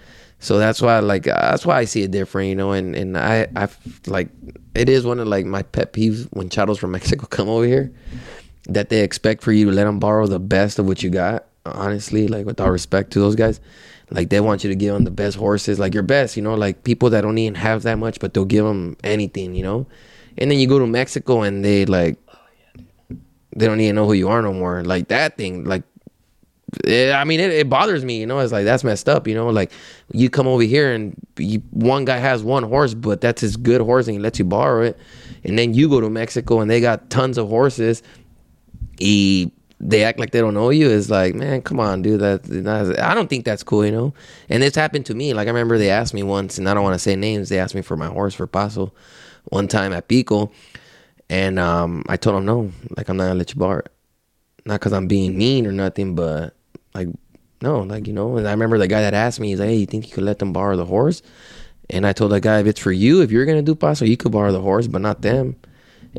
So that's why like that's why I see it different you know and and I I like it is one of like my pet peeves when chatos from Mexico come over here that they expect for you to let them borrow the best of what you got honestly like with all respect to those guys like they want you to give them the best horses, like your best, you know, like people that don't even have that much, but they'll give them anything, you know. And then you go to Mexico and they like, they don't even know who you are no more. Like that thing, like, it, I mean, it, it, bothers me, you know. It's like that's messed up, you know. Like you come over here and you, one guy has one horse, but that's his good horse and he lets you borrow it. And then you go to Mexico and they got tons of horses. He they act like they don't know you is like, man, come on, dude. That I don't think that's cool, you know. And this happened to me. Like I remember they asked me once, and I don't want to say names. They asked me for my horse for Paso one time at Pico, and um, I told them no, like I'm not gonna let you borrow it. Not because I'm being mean or nothing, but like no, like you know. And I remember the guy that asked me, he's like, hey, you think you could let them borrow the horse? And I told that guy, if it's for you, if you're gonna do Paso, you could borrow the horse, but not them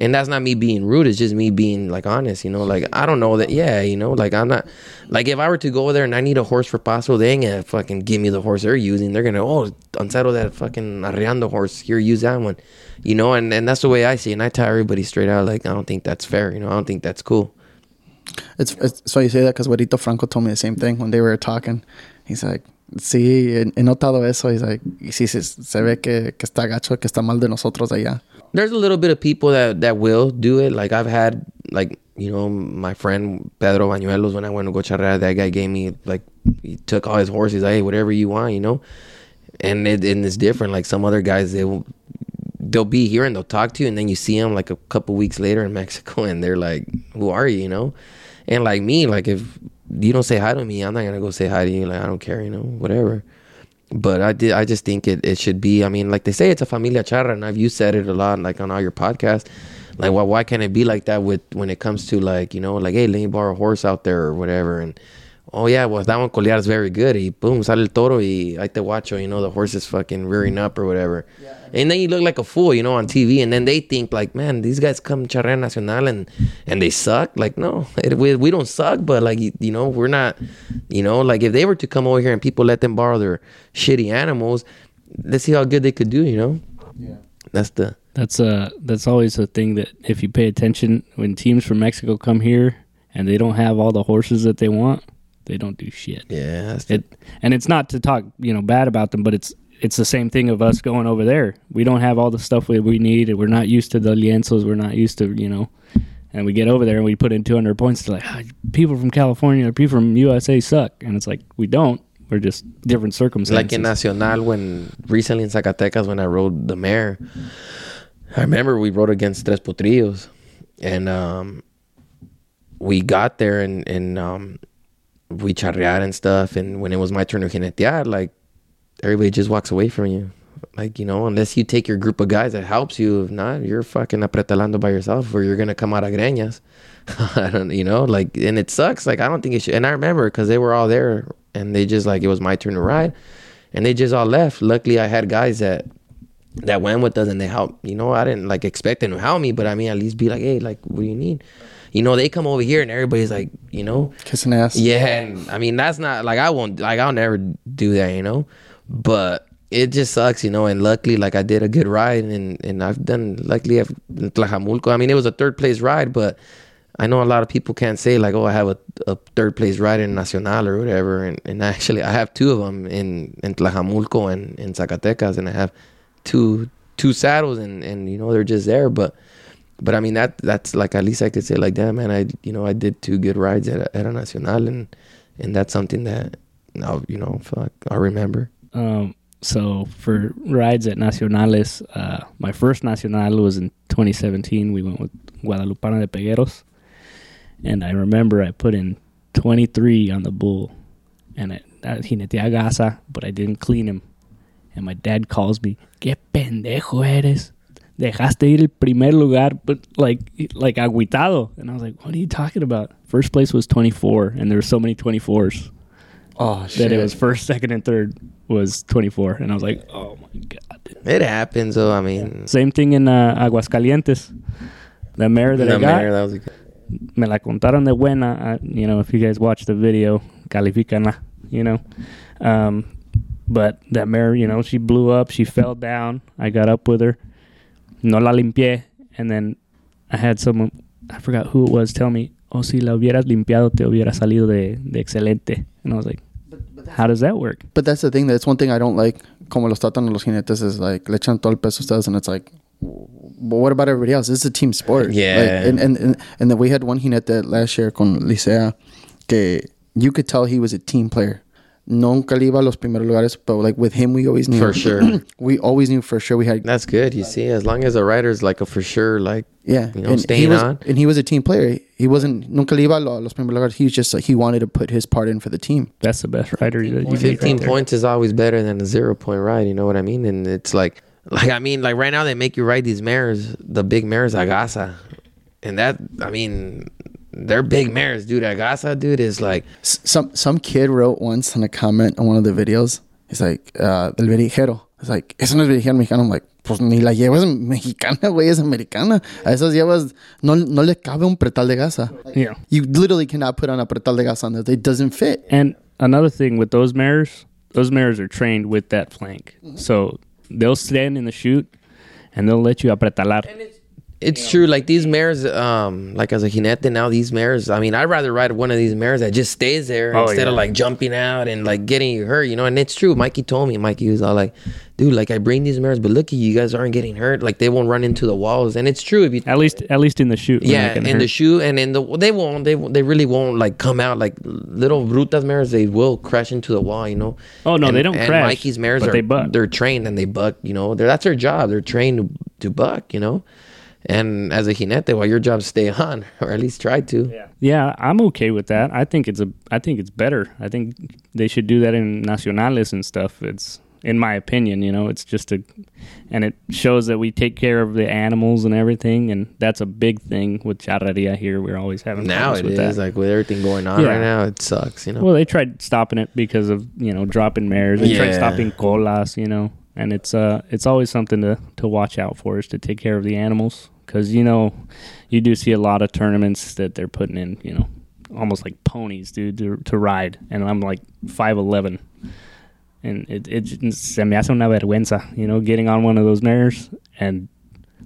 and that's not me being rude it's just me being like honest you know like i don't know that yeah you know like i'm not like if i were to go there and i need a horse for paso they ain't gonna fucking give me the horse they're using they're gonna oh unsettle that fucking arreando horse here use that one you know and, and that's the way i see it and i tell everybody straight out like i don't think that's fair you know i don't think that's cool it's, it's so you say that because Guerito Franco told me the same thing when they were talking he's like sí, he notado eso. He's like, y sí, se, se ve que, que está gacho, que está mal de nosotros allá. There's a little bit of people that, that will do it. Like, I've had, like, you know, my friend Pedro Bañuelos, when I went to go charrear, that guy gave me, like, he took all his horses, like, hey, whatever you want, you know? And, it, and it's different. Like, some other guys, they will, they'll be here and they'll talk to you, and then you see them, like, a couple weeks later in Mexico, and they're like, who are you, you know? And, like, me, like, if you don't say hi to me, I'm not gonna go say hi to you. Like I don't care, you know, whatever. But I did. I just think it, it should be. I mean, like they say, it's a familia charra, and I've you said it a lot, like on all your podcasts. Like, why why can't it be like that with when it comes to like you know, like hey, let me borrow a horse out there or whatever, and oh yeah, well that one colear is very good. He boom sale el toro y ahí te guacho, you know, the horse is fucking rearing up or whatever. Yeah. And then you look like a fool, you know, on TV, and then they think like, man, these guys come Charreria Nacional and and they suck. Like, no, it, we we don't suck, but like you, you know, we're not, you know, like if they were to come over here and people let them borrow their shitty animals, let's see how good they could do, you know. Yeah. That's the. That's uh that's always a thing that if you pay attention when teams from Mexico come here and they don't have all the horses that they want they don't do shit. Yeah. It and it's not to talk, you know, bad about them, but it's it's the same thing of us going over there. We don't have all the stuff we, we need, and we're not used to the lienzos. We're not used to, you know, and we get over there and we put in 200 points. They're like, ah, people from California, people from USA suck, and it's like we don't. We're just different circumstances. Like in Nacional, when recently in Zacatecas, when I rode the mare, I remember we rode against Tres Potrillos, and um, we got there and and um, we charrear and stuff. And when it was my turn to jinetear, like everybody just walks away from you. Like, you know, unless you take your group of guys that helps you, if not, you're fucking apretalando by yourself or you're going to come out of greñas. I don't, you know, like, and it sucks. Like, I don't think it should. And I remember because they were all there and they just, like, it was my turn to ride and they just all left. Luckily, I had guys that, that went with us and they helped. You know, I didn't like expect them to help me, but I mean, at least be like, hey, like, what do you need? You know, they come over here and everybody's like, you know, kissing ass. Yeah, and I mean that's not like I won't like I'll never do that, you know. But it just sucks, you know. And luckily, like I did a good ride, and and I've done luckily I've Tlajomulco. I mean, it was a third place ride, but I know a lot of people can't say like, oh, I have a, a third place ride in Nacional or whatever. And, and actually, I have two of them in in Tlajomulco and in Zacatecas, and I have two two saddles, and and you know they're just there, but. But I mean that that's like at least I could say like damn man I you know I did two good rides at a, at a nacional and and that's something that now you know fuck I remember. Um, so for rides at Nacionales, uh, my first Nacional was in 2017. We went with Guadalupana de Pegueros, and I remember I put in 23 on the bull, and I, I jineteé gasa, but I didn't clean him. And my dad calls me, "Qué pendejo eres." Dejaste ir el primer lugar, but like like aguitado. And I was like, what are you talking about? First place was 24, and there were so many 24s Oh shit. that it was first, second, and third was 24. And I was like, oh my God. It happens though. I mean, Same thing in uh, Aguascalientes. The mare that I the got, mayor, that was a good. me la contaron de buena. Uh, you know, if you guys watch the video, calificanla, you know. Um, but that mare, you know, she blew up. She fell down. I got up with her. No la limpié. And then I had someone, I forgot who it was, tell me, oh, si la hubieras limpiado, te hubiera salido de, de excelente. And I was like, how does that work? But that's the thing. That's one thing I don't like. Como los tratan a los jinetes is like le echan todo el peso a ustedes, and it's like, but what about everybody else? This is a team sport. Yeah. Like, and, and and and then we had one jinete last year con Licea, que you could tell he was a team player. Nunca le iba a los primeros lugares, but like with him, we always knew For sure. we always knew for sure we had That's good. You see, as long as the rider's like a for sure, like yeah. you know, and he staying was, on. and he was a team player. He wasn't nunca le iba a los primeros lugares. He was just like he wanted to put his part in for the team. That's the best rider that you get 15 right points is always better than a zero point ride. You know what I mean? And it's like, like I mean, like right now they make you ride these mares, the big mares, Agasa, and that I mean, they're big mares, dude. Agasa, dude, is like some some kid wrote once in a comment on one of the videos. He's like, uh, del verijero. It's like, eso no es verijero mexicano. I'm like, pues ni la llevas mexicana, güey, es americana. A esas llevas, no, no le cabe un pretal de gasa. Yeah. You literally cannot put on a pretal de gasa on that. It doesn't fit. And another thing with those mares, those mares are trained with that flank. So they'll stand in the chute and they'll let you apretalar. It's true. Like these mares, um, like as a jinete now, these mares. I mean, I'd rather ride one of these mares that just stays there Oh, instead of like jumping out and like getting you hurt. You know, and it's true. Mikey told me. Mikey was all like, "Dude, like I bring these mares, but look at you, you guys aren't getting hurt. Like they won't run into the walls." And it's true. If you At least, at least in the chute. they're yeah, in gonna the hurt. shoe and in the they won't they they really won't like come out like little brutas mares. They will crash into the wall. You know. Oh, no, and, they don't and crash, Mikey's mares but are they buck. they're trained and they buck. You know, they're, that's their job. They're trained to, to buck. You know. And as a jinete, well, your job is stay on, or at least try to. Yeah. yeah, I'm okay with that. I think it's a, I think it's better. I think they should do that in nacionales and stuff. It's, in my opinion, you know, it's just a, and it shows that we take care of the animals and everything, and that's a big thing with charreria here. We're always having Now problems it with is that. like with everything going on Yeah. right now, it sucks. You know. Well, they tried stopping it because of you know dropping mares. They tried Yeah. stopping colas, you know, and it's uh it's always something to to watch out for is to take care of the animals because you know you do see a lot of tournaments that they're putting in you know almost like ponies, dude, to, to ride, and I'm like five eleven. And it, it se me hace una vergüenza, you know, getting on one of those mares and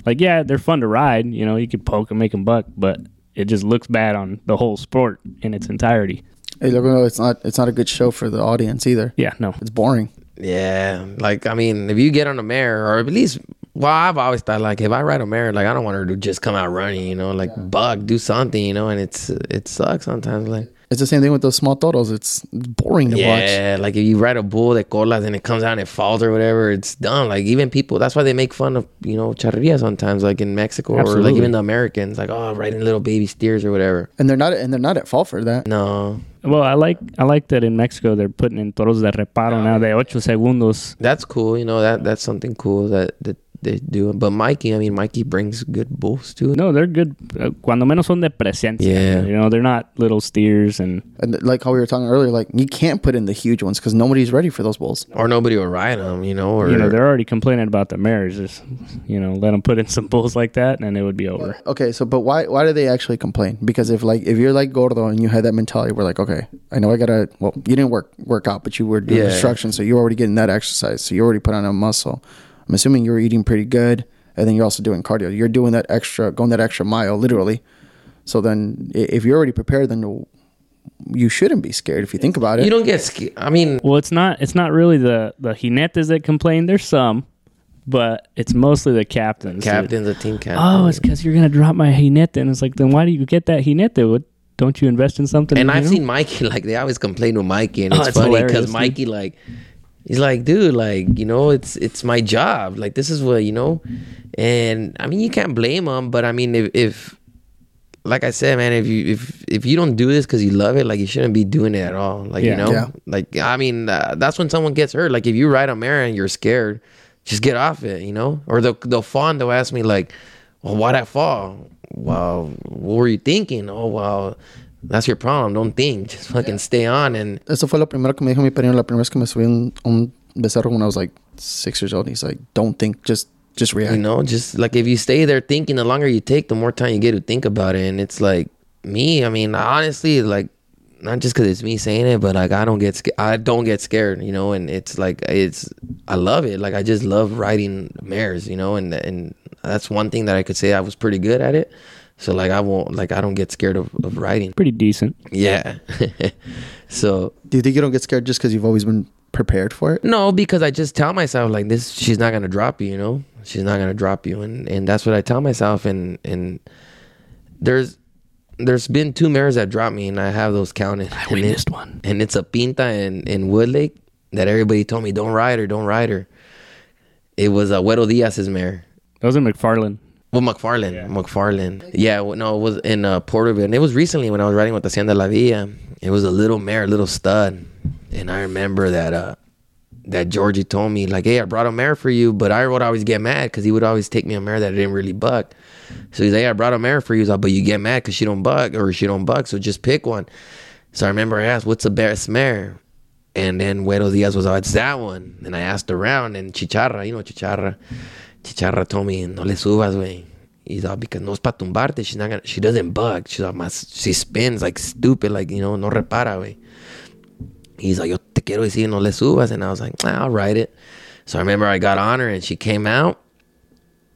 like yeah, they're fun to ride, you know, you could poke and make them buck, but it just looks bad on the whole sport in its entirety. Hey, look, no, it's not it's not a good show for the audience either. Yeah, no. It's boring. Yeah, like I mean, if you get on a mare, or at least, well, I've always thought like if I ride a mare, like I don't want her to just come out running, you know, like buck, do something, you know, and it's it sucks sometimes, like It's the same thing with those small toros. It's boring to watch. yeah, like if you ride a bull that colas and it comes out and it falls or whatever, it's done. Like even people, that's why they make fun of you know charreria sometimes, like in Mexico or like even the Americans, like oh riding little baby steers or whatever. And they're not and they're not at fault for that. No, Well, I like I like that in Mexico they're putting in toros de reparo now de ocho segundos. that's cool. You know that that's something cool that that they do. But Mikey, I mean, Mikey brings good bulls too. No, they're good. Uh, cuando menos son de presencia. Yeah. You know, they're not little steers and And like how we were talking earlier, like you can't put in the huge ones because nobody's ready for those bulls. Or nobody will ride them, you know. Or you know they're already complaining about the mares. Just you know, let them put in some bulls like that, and it would be over. Okay, so but why why do they actually complain? Because if like if you're like Gordo and you had that mentality, we're like, okay, I know I gotta. Well, you didn't work work out, but you were doing Yeah. construction, so you're already getting that exercise. So you already put on a muscle. I'm assuming you're eating pretty good, and then you're also doing cardio. You're doing that extra, going that extra mile, literally. So then, if you're already prepared, then you shouldn't be scared if you think about it. you don't get scared. I mean, Well, it's not. It's not really the the jinetes that complain. There's some, but it's mostly the captains. captain's the team captain. Oh, it's because you're gonna drop my jinete, and it's like, then why do you get that jinete? What, don't you invest in something? And I've know? seen Mikey like they always complain with Mikey, and Oh, it's it's funny because. Mikey like he's like, dude, like you know, it's it's my job. Like this is what you know, and I mean you can't blame him, but I mean if, if like I said, man, if you if if you don't do this because you love it, like you shouldn't be doing it at all. Like Yeah. you know, Yeah. like I mean uh, that's when someone gets hurt. Like if you ride a mare and you're scared, just get off it, you know. Or they'll they'll fall and they'll ask me like, well, why'd I fall? Well, what were you thinking? Oh, well, that's your problem. Don't think. Just fucking stay on. And Eso fue lo primero que me dijo mi padrino la primera vez que me subí un, un becerro when I was like six years old. He's like, don't think, just just react. you know, just like if you stay there thinking, the longer you take, the more time you get to think about it. And it's like me. I mean, honestly, like not just because it's me saying it, but like I don't get scared. I don't get scared, you know. And it's like it's I love it. Like I just love riding mares, you know. And and that's one thing that I could say I was pretty good at it. So like I won't like I don't get scared of, of riding. pretty decent. Yeah. so Do you think you don't get scared just because you've always been prepared for it? no, because I just tell myself like this she's not gonna drop you, you know? She's not gonna drop you and, and that's what I tell myself and and there's there's been two mares that dropped me and I have those counted. I and it- witnessed one. And it's a pinta in, in Woodlake that everybody told me don't ride her, don't ride her. It was a Güero Diaz's mare. That was in McFarland. Well, McFarland. Yeah. McFarland. Yeah, no, it was in uh, Porterville. And it was recently when I was riding with Hacienda La Villa. It was a little mare, a little stud. And I remember that uh, that Georgie told me, like, hey, I brought a mare for you. But I would always get mad because he would always take me a mare that didn't really buck. So he's like, hey, I brought a mare for you. He's like, but you get mad because she don't buck or she don't buck. So just pick one. So I remember I asked, what's the best mare? And then Güero Diaz was like, it's that one. And I asked around, and Chicharra, you know Chicharra. Chicharra told me, no le subas, güey. He's all, because no es pa tumbarte. She's not gonna, she doesn't bug. She's all, más, she spins like stupid, like, you know, no repara, güey. He's like, yo te quiero decir, no le subas. And I was like, I'll ride it. So I remember I got on her, and she came out.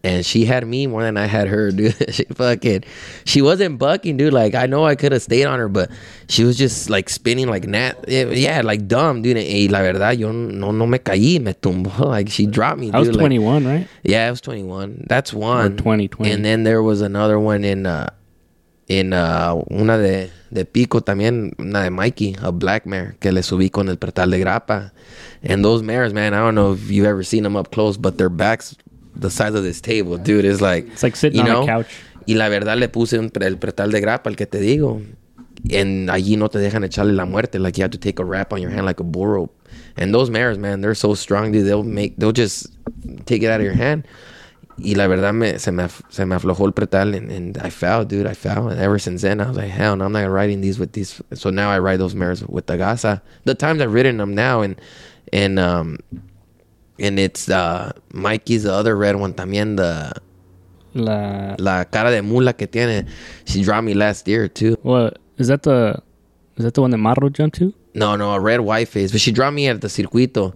And she had me more than I had her, dude. she fucking, she wasn't bucking, dude. Like I know I could have stayed on her, but she was just like spinning like nat, yeah, yeah, like dumb, dude. La verdad, yo no, no me caí, me tumbó. Like she dropped me. I was dude. Like, 21, right? yeah, I was 21. That's one. 20, 20. And then there was another one in uh in uh una de de Pico también, una de Mikey, a black mare que le subí con el pretal de grapa. And those mares, man, I don't know if you've ever seen them up close, but their backs the size of this table, dude, is like It's like sitting you on know? a couch. Y la verdad le puse un, el pretal de grapa, el que te digo. And allí no te dejan echarle la muerte. Like you have to take a wrap on your hand like a bull rope. And those mares, man, they're so strong, dude. They'll make, they'll just take it out of your hand. Y la verdad me, se, me, se me aflojó el pretal and, and I fell, dude. I fell. And ever since then, I was like, hell no, I'm not riding these with these. So now I ride those mares with the gasa. The times I've ridden them now and, and, um, and it's, uh, Mikey's the other red one también, the, La, la cara de mula que tiene. She dropped me last year too. what is that the is that the one that Marro jumped to? No, no, a red white face. But she dropped me at the circuito.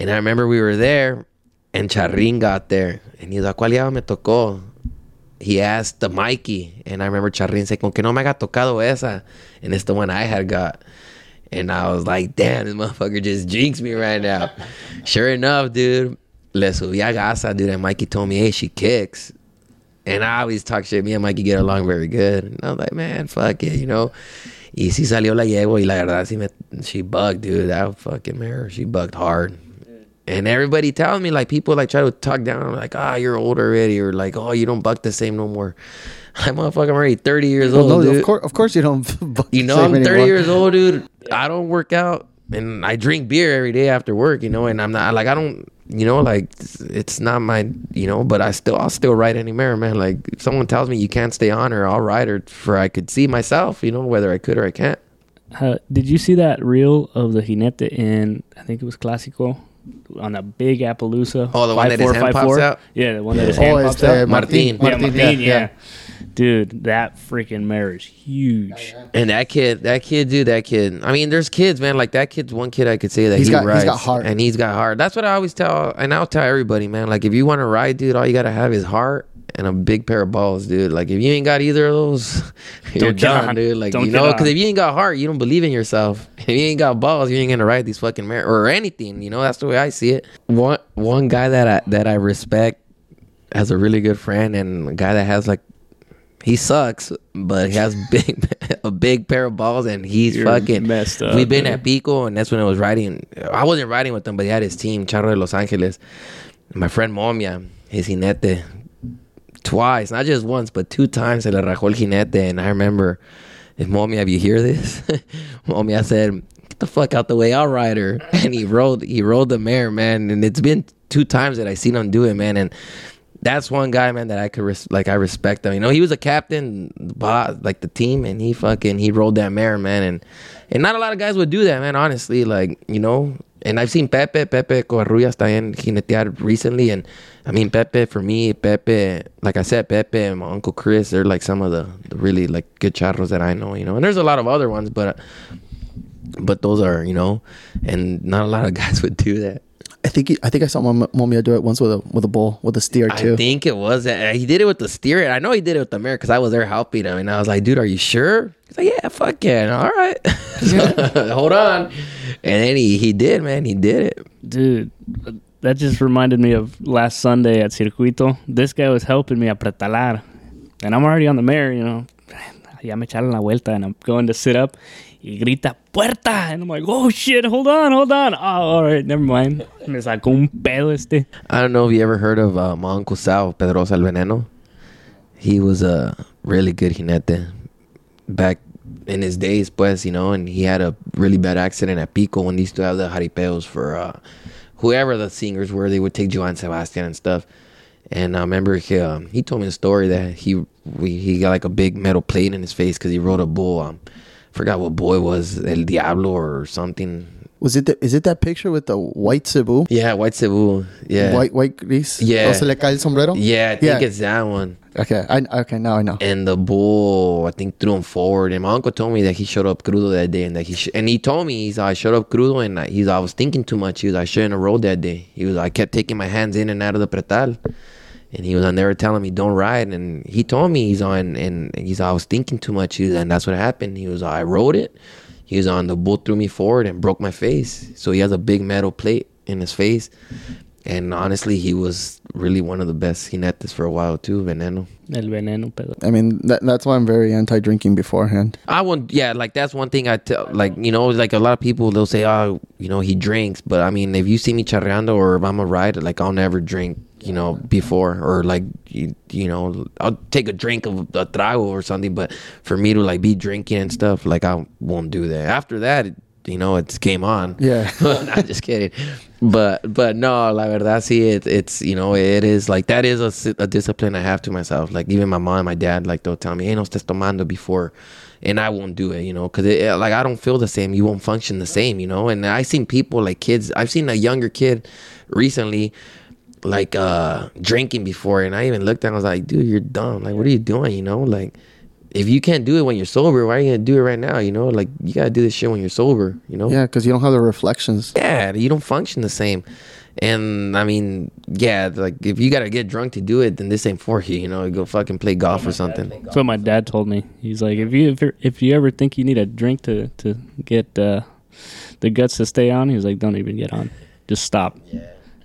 And I remember we were there and Charrin got there. And he's like, ¿cuál llave me tocó? He asked the Mikey. And I remember Charrin saying, con que no me haga tocado esa. And it's the one I had got. And I was like, damn, this motherfucker just jinxed me right now. sure enough, dude, Let's see. le subí a gasa, dude. And Mikey told me, hey, she kicks. And I always talk shit. Me and Mikey get along very good. And I was like, man, fuck it, you know. Y sí salió la yegua y la verdad sí me, she bugged, dude. That fucking mare, she bugged hard. And everybody telling me, like, people like try to talk down. I'm like, ah, you're old already. Or like, oh, you don't buck the same no more. I'm motherfucking already 30 years Well, old, no, dude. of course, of course you don't. You know, I'm 30 years old, dude. I don't work out and I drink beer every day after work, you know, and I'm not like I don't you know, like it's not my, you know, but I still, I'll still ride any mare, man. Like if someone tells me you can't stay on her, I'll ride her for I could see myself, you know, whether I could or I can't. Uh, did you see that reel of the jinete in? I think it was Clásico on a big Appaloosa. Oh, the one that his hand pops out? Yeah, the one that his Oh, hand it's pops out. Martin. Yeah, Martin, Martin, yeah, yeah. yeah. Dude, that freaking mare is huge. Oh, and that kid, that kid, dude, that kid. I mean, there's kids, man. Like that kid's one kid I could say that He's he got- he's rides, got heart. and he's got heart. That's what I always tell, and I'll tell everybody, man. Like if you want to ride, dude, all you gotta have is heart and a big pair of balls, dude. Like if you ain't got either of those, you're Don't get done, on. dude. Like Don't you know, because if you ain't got heart, you don't believe in yourself. If you ain't got balls, you ain't gonna ride these fucking mar- or anything. You know, that's the way I see it. One one guy that I that I respect as a really good friend and a guy that has like he sucks, but he has big a big pair of balls and he's You're fucking messed up, We've been dude. at Pico and that's when I was riding. I wasn't riding with him, but he had his team, Charro de Los Angeles. My friend Momia, his jinete, twice, not just once, but two times se le rajó el jinete. And I remember, if Momia, if you hear this, Momia said, "Get the fuck out the way, I'll ride her." And he rode, he rode the mare, man. And it's been two times that I seen him do it, man. And that's one guy, man, that I could res- like. I respect him. You know, he was a captain, like the team, and he fucking he rode that mare, man. And and not a lot of guys would do that, man. Honestly, like you know. And I've seen Pepe, Pepe Covarrubias también jinetear recently, and I mean Pepe for me, Pepe, like I said, Pepe and my uncle Chris, they're like some of the, the really like good charros that I know, you know. And there's a lot of other ones, but but those are you know, and not a lot of guys would do that. I think he, I think I saw Mom- Momia do it once with a with a bull with a steer too. I think it was that he did it with the steer. I know he did it with the mare because I was there helping him, and I was like, "Dude, are you sure?" He's like, "Yeah, fuck yeah, all right, So, hold on." And then he he did, man, he did it. Dude, that just reminded me of last Sunday at Circuito. This guy was helping me apretalar. And I'm already on the mare, you know. Ya me echaron la vuelta and I'm going to sit up. Y grita, puerta. And I'm like, oh shit, hold on, hold on. Oh, all right, never mind. Me sacó un pedo este. I don't know if you ever heard of uh, my uncle Sal Pedrosa el Veneno. He was a really good jinete back in his days, pues, you know, and he had a really bad accident at Pico when they used to have the jaripeos for uh, whoever the singers were. They would take Joan Sebastian and stuff. And I remember he, um, he told me a story that he we, he got like a big metal plate in his face because he rode a bull. Um, forgot what boy was, El Diablo or something. Was it the, is it that picture with the white Cebu? Yeah, White Cebu. Yeah. White white gris. Yeah. O se le cae el sombrero. Yeah, I think Yeah. it's that one. Okay. I okay now I know. and the bull I think threw him forward. And my uncle told me that he showed up crudo that day, and that he sh- and he told me he's I showed up crudo, and I, he's I was thinking too much. He was I shouldn't have rode that day. He was I kept taking my hands in and out of the pretal, and he was on there telling me don't ride. And he told me he's on and he's I was thinking too much. He was, and that's what happened. He was I rode it. He was on the bull threw me forward and broke my face. So he has a big metal plate in his face. And honestly, he was really one of the best jinetes for a while too, Veneno. El veneno pedo. I mean that, that's why I'm very anti drinking beforehand. I won't. Yeah, like that's one thing I tell. Like you know, like a lot of people they'll say, oh, you know, he drinks. But I mean, if you see me charreando or if I'm a rider, like I'll never drink. You know, before or like you, you know, I'll take a drink of a trago or something. But for me to like be drinking and stuff, like I won't do that. After that, you know, it's game on. Yeah. Not just kidding. But but no, la verdad, sí, it, it's you know it is like that is a, a discipline I have to myself. Like even my mom, and my dad, like they'll tell me, "Hey, no estés tomando before," and I won't do it, you know, because it, like I don't feel the same. You won't function the same, you know. And I've seen people like kids. I've seen a younger kid recently, like uh drinking before, and I even looked at. him, I was like, "Dude, you're dumb. Like, what are you doing? You know, like." If you can't do it when you're sober, why are you gonna do it right now? You know, like you gotta do this shit when you're sober. You know, Yeah, because you don't have the reflections. yeah, you don't function the same. And I mean, yeah, like if you gotta get drunk to do it, then this ain't for you. You know, go fucking play golf or something. That's what my dad told me. He's like, if you if, you're- if you ever think you need a drink to to get uh, the guts to stay on, he's like, don't even get on. Just stop.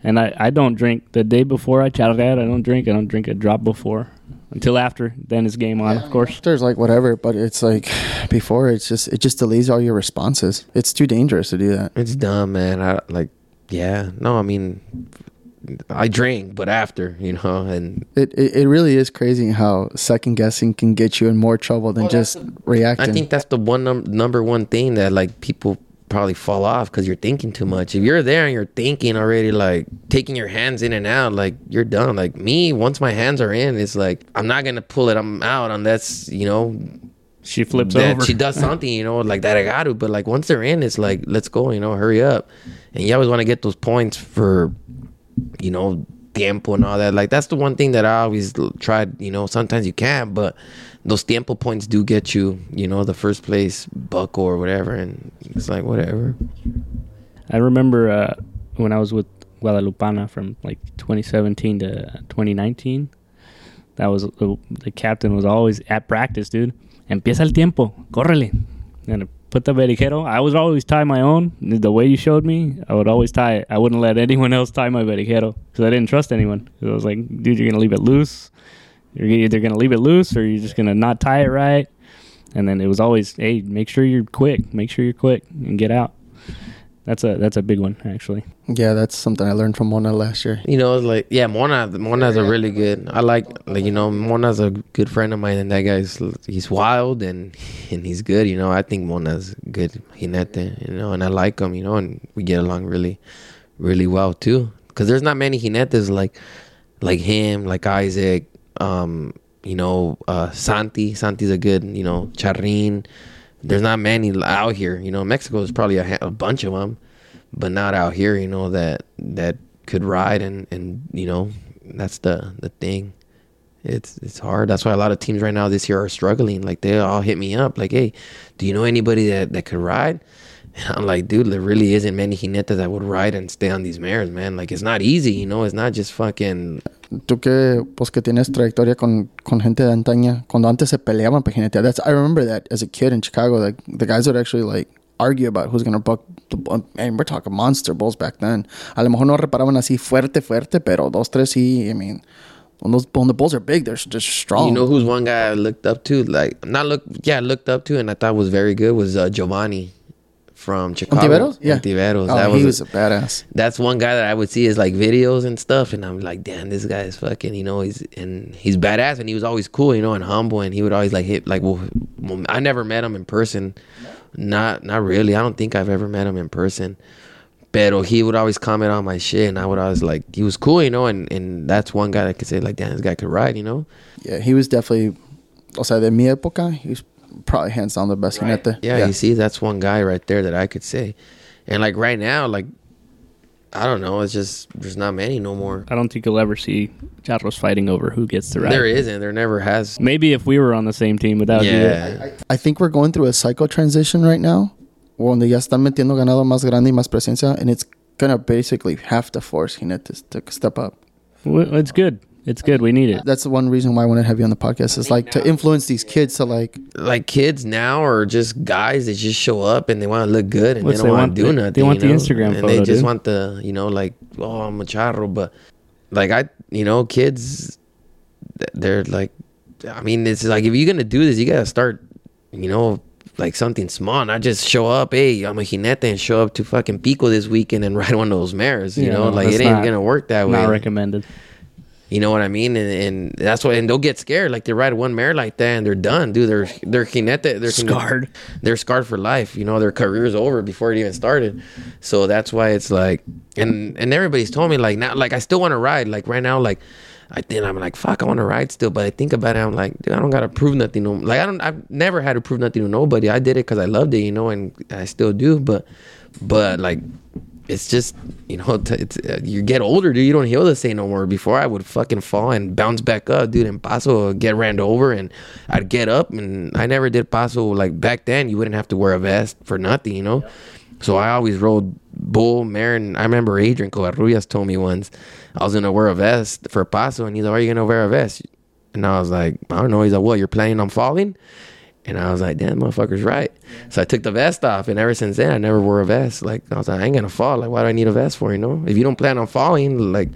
And I, I don't drink the day before I charrear. I don't drink. I don't drink a drop before until after. Then it's game on, of course. There's like whatever, but it's like before it's just it just delays all your responses. It's too dangerous to do that. It's dumb, man. I like, yeah, no, I mean, I drink, but after, you know, and It, it it really is crazy how second guessing can get you in more trouble than just I reacting. I think that's the one num- number one thing that like people probably fall off because you're thinking too much. If you're there and you're thinking already, like taking your hands in and out, like you're done. Like me, once my hands are in, it's like I'm not gonna pull it. I'm out unless you know She flips that over. she does something, you know, like that I got to. But like once they're in, it's like let's go, you know, hurry up. And you always want to get those points for, you know, tiempo and all that. Like that's the one thing that I always tried. You know, sometimes you can't, but those tiempo points do get you, you know, the first place buck or whatever. And it's like whatever. I remember uh, when I was with Guadalupana from like 2017 to 2019. That was the, the captain was always at practice, dude. Empieza el tiempo, córrele. And put the verijero. I would always tie my own. The way you showed me, I would always tie it. I wouldn't let anyone else tie my verijero because I didn't trust anyone. I was like, dude, you're gonna leave it loose. You're either gonna leave it loose or you're just gonna not tie it right. And then it was always, hey, make sure you're quick. Make sure you're quick and get out. That's a that's a big one actually. Yeah, that's something I learned from Mona last year. You know, it's like yeah, Mona. Mona's a really good. I like, like you know, Mona's a good friend of mine, and that guy's he's wild and and he's good. You know, I think Mona's good jinete. You know, and I like him. You know, and we get along really, really well too. Because there's not many jinetes like like him, like Isaac. Um, you know, uh, Santi. Santi's a good. You know, Charrin. There's not many out here. You know, Mexico is probably a, a bunch of them but not out here you know that that could ride and and you know that's the the thing it's it's hard that's why a lot of teams right now this year are struggling like they all hit me up like hey do you know anybody that that could ride and i'm like dude there really isn't many jinetes that would ride and stay on these mares man like it's not easy you know it's not just fucking Tú que, pues que tienes trayectoria con, con gente de antaña, cuando antes se peleaban para jinetear. That's, I remember that as a kid in Chicago, like the guys would actually like argue about who's going to buck the bull. And we're talking monster bulls back then. A lo mejor no reparaban así fuerte, fuerte, pero dos, tres sí, I mean, when those when the bulls are big, they're just strong. you know who's one guy i looked up to like not look yeah looked up to and i thought was very good was uh, giovanni from chicago Ontiveros? Yeah. Ontiveros. Oh, that he was was a badass. that's one guy that I would see his like videos and stuff, and I'm like, damn, this guy is fucking, you know, he's and he's badass, and he was always cool, you know, and humble, and he would always like hit like, well, I never met him in person, not not really. I don't think I've ever met him in person, pero he would always comment on my shit, and I would always like, he was cool, you know, and and that's one guy that could say like, damn, this guy could ride, you know, Yeah, he was definitely, o sea, de mi época, he was probably hands down the best jinete. yeah, you see, that's one guy right there that I could say, and like right now, like. I don't know. It's just there's not many no more. I don't think you'll ever see Charros fighting over who gets the ride. There isn't. There never has. Maybe if we were on the same team without you. Yeah. I think we're going through a cycle transition right now, donde ya están metiendo ganado más grande y más presencia, and it's gonna basically have to force jinetes to step up. Well, It's good. It's good. We need it. That's the one reason why I want to have you on the podcast is like to influence these kids to like like kids now are just guys that just show up and they want to look good and What's they they don't want want? to do They- nothing. they want the know? Instagram and photo, they just dude. want the you know like oh I'm a charro, but like I you know kids they're like I mean it's like if you're gonna do this you gotta start you know like something small, not just show up. Hey, I'm a jinete and show up to fucking Pico this weekend and ride one of those mares. You Yeah, know, no, like it ain't not- gonna work that way. Not recommended. You know what I mean? And, and that's why, and they'll get scared. Like they ride one mare like that, and they're done, dude. They're they're jinete, they're Scarred. they're scarred for life. You know, their career's over before it even started. So that's why it's like, and and everybody's told me like now, like I still want to ride. Like right now, like I think I'm like fuck, I want to ride still. But I think about it, I'm like, dude, I don't gotta prove nothing. No, like I don't, I've never had to prove nothing to nobody. I did it because I loved it, you know, and I still do. But but like it's just you know uh, you get older dude. You don't heal the same no more. Before i would fucking fall and bounce back up dude and paso get ran over and i'd get up and i never did paso like back then. You wouldn't have to wear a vest for nothing you know? So i always rode bull mare and i remember adrian covarrubias told me once i was gonna wear a vest for paso and he's like are you gonna wear a vest? And i was like i don't know. He's like what you're planning on falling and I was like, damn, motherfucker's right. So I took the vest off, and ever since then, I never wore a vest. Like, I was like, I ain't gonna fall. Like, why do I need a vest for, you know? If you don't plan on falling, like,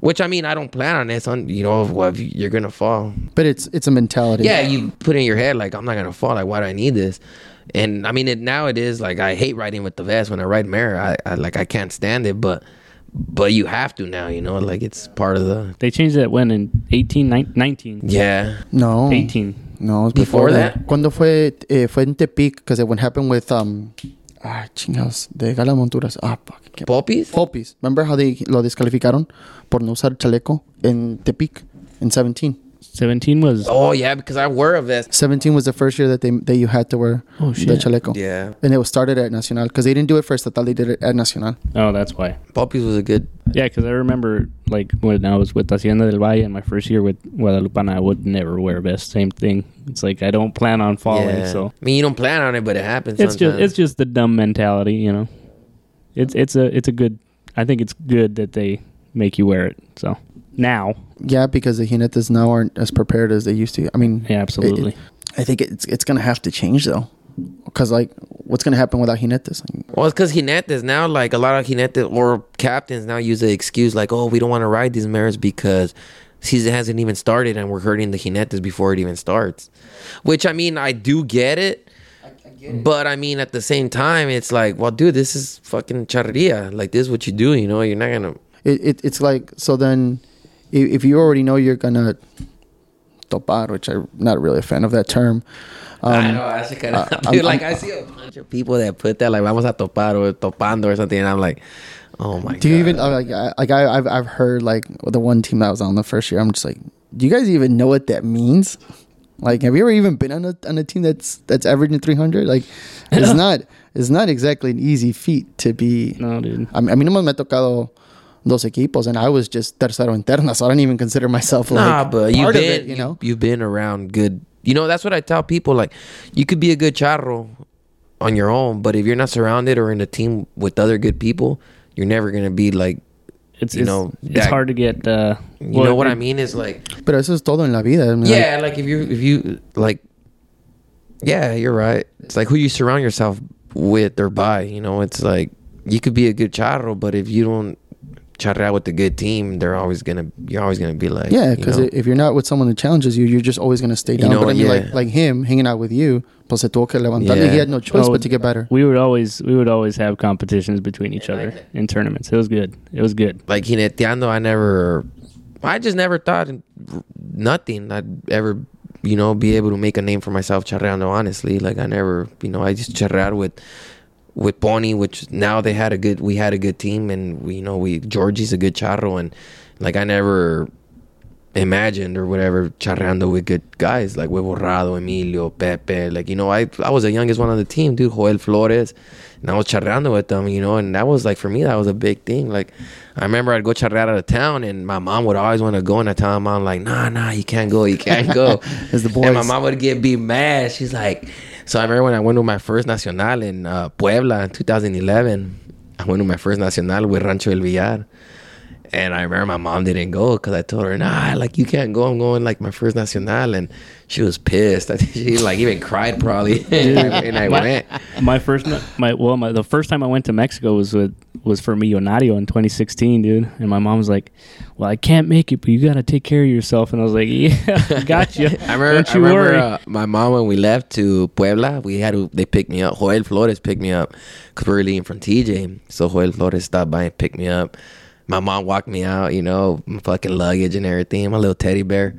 which I mean, I don't plan on it. On, you know, well, if you- you're gonna fall. but it's it's a mentality. Yeah, you put in your head, like, I'm not gonna fall. Like, why do I need this? And I mean, it now it is like I hate riding with the vest. When I ride mare, I, I like I can't stand it, but but you have to now, you know, like it's part of the They changed that when in 18, 19, yeah. No. 18. No, it was Before before, that? that. Cuando fue eh, fue en Tepic because it what happened with um Ah, chingados. De Gala Monturas. Ah, fuck. qué- Poppies? Popis. Remember how they lo descalificaron por no usar chaleco en Tepic in 17? 17 was Oh yeah, because I were of this. 17 was the first year that they that you had to wear Oh, the chaleco. Yeah, And it was started at Nacional because they didn't do it first. I thought they did it at Nacional. Oh, that's why. Poppies was a good. Yeah, because I remember like when I was with Hacienda del Valle in my first year with Guadalupana, I would never wear a vest. Same thing. It's like I don't plan on falling, yeah. so I mean, you don't plan on it, but it happens. it's just it's just the dumb mentality, you know. It's it's a it's a good. I think it's good that they make you wear it. So now, Yeah, because the jinetes now aren't as prepared as they used to. I mean, yeah, absolutely. I think it's it's gonna have to change though, because like, what's gonna happen without jinetes? Well, it's because jinetes now, like a lot of jinetes or captains now use the excuse like, oh, we don't want to ride these mares because season hasn't even started and we're hurting the jinetes before it even starts. Which I mean, I do get it. But I mean, at the same time, it's like, well, dude, this is fucking charreria. Like, this is what you do, you know? You're not gonna. It, it it's like so then, if, if you already know you're gonna topar, which I'm not really a fan of that term. Um, I know, I kind of. uh, dude, I'm- like, I'm- I see a bunch of people that put that, like, vamos a topar or topando or something, and I'm like, oh my God. Do god. you even like I- like I, I've I've heard like the one team that was on the first year? I'm just like, do you guys even know what that means? Like, have you ever even been on a on a team that's that's averaging 300? Like, it's not it's not exactly an easy feat to be. No, dude. A mí, a mí nomás me ha tocado dos equipos, and I was just tercero interna, so I don't even consider myself like Nah, but you've been, of it. You know, you've been around good. You know, that's what I tell people. Like, you could be a good charro on your own, but if you're not surrounded or in a team with other good people, you're never gonna be like. It's You know, it's that- hard to get. Uh, You know what I mean? Is like, pero eso es todo en la vida. I mean, like, yeah, like if you if you like, yeah, you're right. It's like who you surround yourself with or by. You know, it's like you could be a good charro, but if you don't charrear with a good team, they're always gonna you're always gonna be like, Yeah, you because know? if you're not with someone that challenges you, you're just always gonna stay You down. know, but I mean, yeah. like like him hanging out with you, pues se tuvo que levantar. Yeah. He had no choice Oh, but to get better. we would always we would always have competitions between each other in tournaments. It was good. It was good. like jineteando, I never, I just never thought nothing. I'd ever, you know, be able to make a name for myself charreando. Honestly, like I never, you know, I just charrear with with Pony, which now they had a good, we had a good team, and we, you know, we Georgie's a good charro, and like I never imagined or whatever charreando with good guys like Huevo Rado, Emilio, Pepe. Like, you know, I I was the youngest one on the team, dude, Joel Flores. And I was charreando with them, you know, and that was like for me that was a big thing. Like I remember I'd go charrear out of town and my mom would always want to go and I tell my mom like, nah, nah, you can't go, you can't go. It's the And my mom would get be mad. She's like so I remember when I went to my first nacional in uh, Puebla in 2011. I went to my first nacional with Rancho El Villar. And I remember my mom didn't go because I told her, nah, like you can't go. I'm going like my first nacional, and she was pissed. I think she like even cried probably. and I my, went. my first my well my the first time I went to Mexico was with was for Millonario in 2016, dude. And my mom was like, "Well, I can't make it, but you got to take care of yourself." And I was like, "Yeah, gotcha. I remember. Don't I you remember worry." uh, my mom when we left to Puebla. We had to. They picked me up. Joel Flores picked me up because we were leaving from TJ. So Joel Flores stopped by and picked me up. My mom walked me out. You know, my fucking luggage and everything. My little teddy bear.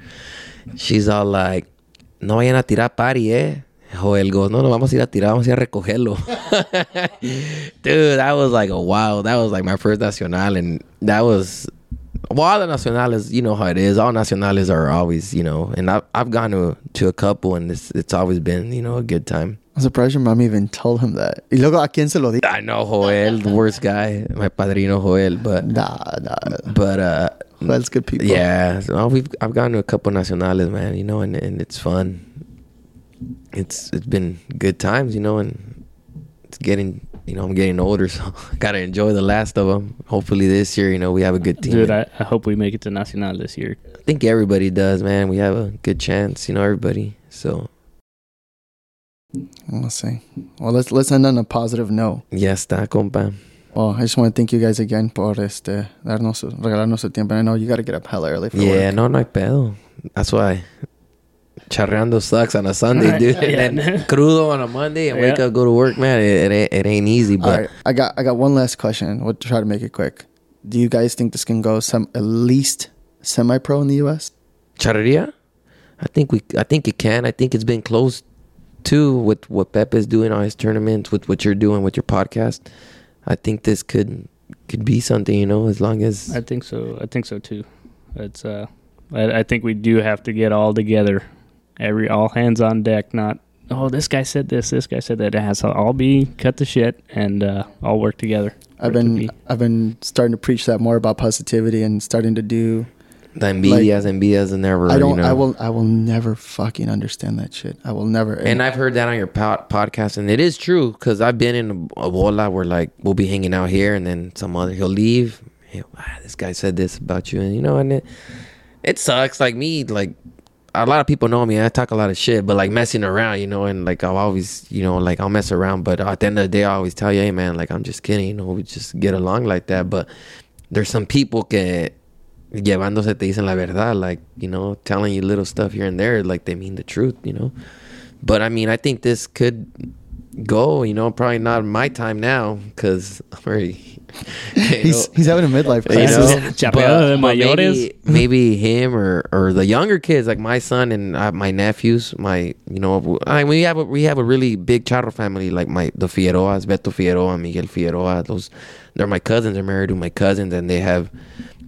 She's all like, "No vayan a tirar party, eh." Joel goes, no, no, vamos a ir a tirar, vamos a ir a recogerlo. Dude, that was like a wow. That was like my first nacional, and that was well, all the nacionales, you know how it is. All nacionales are always, you know, and I've I've gone to to a couple, and it's it's always been, you know, a good time. I'm surprised your mom even told him that. Y luego, ¿a quién se lo di? I know Joel, the worst guy, my padrino Joel, but Nah, nah. but uh, That's good people. yeah, so we've I've gone to a couple nacionales, man, you know, and and it's fun. It's it's been good times, you know, and it's getting. You know, I'm getting older, so gotta enjoy the last of them. Hopefully, this year, you know, we have a good team. Dude, I, I hope we make it to Nacional this year. I think everybody does, man. We have a good chance, you know, everybody. So We'll see. Well, let's let's end on a positive note. ya está, compa. Well, I just want to thank you guys again por este darnos su- regalarnos su tiempo. I know you got to get up hella early for Yeah, work. no, no hay pedo. That's why charreando sucks on a Sunday, dude. Yeah. And then crudo on a Monday and wake Yeah. up, go to work, man. It, it ain't it ain't easy, but right, I got I got one last question. We'll try to make it quick. Do you guys think this can go some at least semi pro in the U.S.? charreria. I think we, I think it can. I think it's been close too with what Pep is doing on his tournaments, with what you're doing with your podcast. I think this could could be something, you know, as long as I think so. I think so too. It's uh, I, I think we do have to get all together, every all hands on deck. Not oh, this guy said this, this guy said that. It has to all be cut the shit and uh, all work together. I've for to been be. I've been starting to preach that more about positivity and starting to do. the envidias, envidias, and never. I don't. You know. I will. I will never fucking understand that shit. I will never. And I've heard that on your pod- podcast, and it is true because I've been in a, a bola where like we'll be hanging out here, and then some other he'll leave. He'll, ah, this guy said this about you, and you know, and it it sucks. Like me, like a lot of people know me. I talk a lot of shit, but like messing around, you know, and like I'll always, you know, like I'll mess around, but at the end of the day, I always tell you, hey man, like I'm just kidding, you know, we just get along like that. But there's some people que llevándose te dicen la verdad, like you know, telling you little stuff here and there, like they mean the truth, you know. But I mean, I think this could go, you know, probably not my time now because I'm already. he's know, he's having a midlife you crisis. know, Chapeado de mayores. maybe, maybe him or, or the younger kids like my son and uh, my nephews my you know I mean, we have a, we have a really big charro family like my the Figueroas Beto Figueroa Miguel Figueroa those they're my cousins they're married to my cousins and they have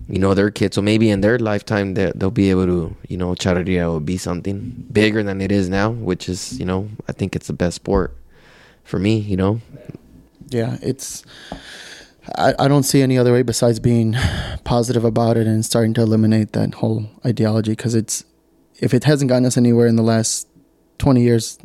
you know their kids so maybe in their lifetime they, they'll be able to you know charreria will be something bigger than it is now which is you know I think it's the best sport for me you know Yeah, it's. I, I don't see any other way besides being positive about it and starting to eliminate that whole ideology because it's if it hasn't gotten us anywhere in the last 20 years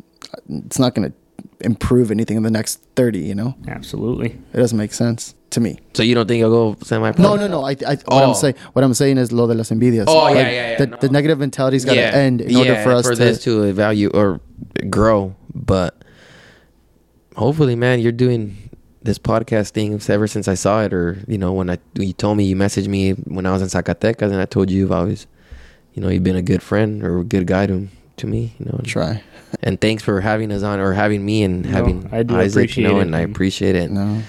it's not going to improve anything in the next 30 you know Absolutely. it doesn't make sense to me so you don't think I'll go semi no no no I, I what Oh. i'm saying what i'm saying is lo de las envidias Oh, yeah, Like, yeah, yeah, the, no. the negative mentality's got to end in order for us to this to evaluate or grow. But hopefully, man, you're doing this podcast thing ever since I saw it, or you know, when I you told me you messaged me when I was in Zacatecas, and I told you you've always, you know, you've been a good friend or a good guy to to me, you know. and- try And thanks for having us on or having me and No, having I do Isaac, you know, appreciate it, and I appreciate it. no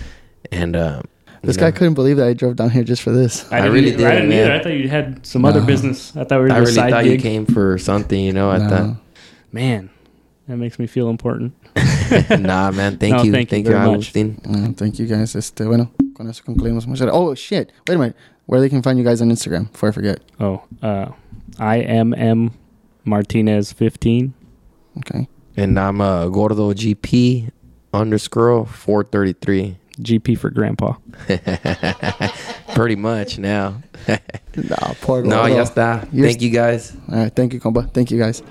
And uh, this guy know, couldn't believe that i drove down here just for this I didn't really either- did, I didn't man. either. I thought you had some other business. I thought we were I the really side thought you came for something, you know. I No. thought. Man, that makes me feel important. nah, man. Thank No, you, thank you thank you, very much. Agustin. Mm, thank you guys. Este, bueno, con eso concluimos. Muchas. Oh shit! Wait a minute. Where they can find you guys on Instagram? Before I forget. Oh, uh, I M M Martinez fifteen. Okay. And I'm uh, Gordo GP underscore 433. GP for Grandpa. Pretty much now. Nah, poor no, Gordo. ya está. You're Thank you guys. All right. Thank you, compa. Thank you guys.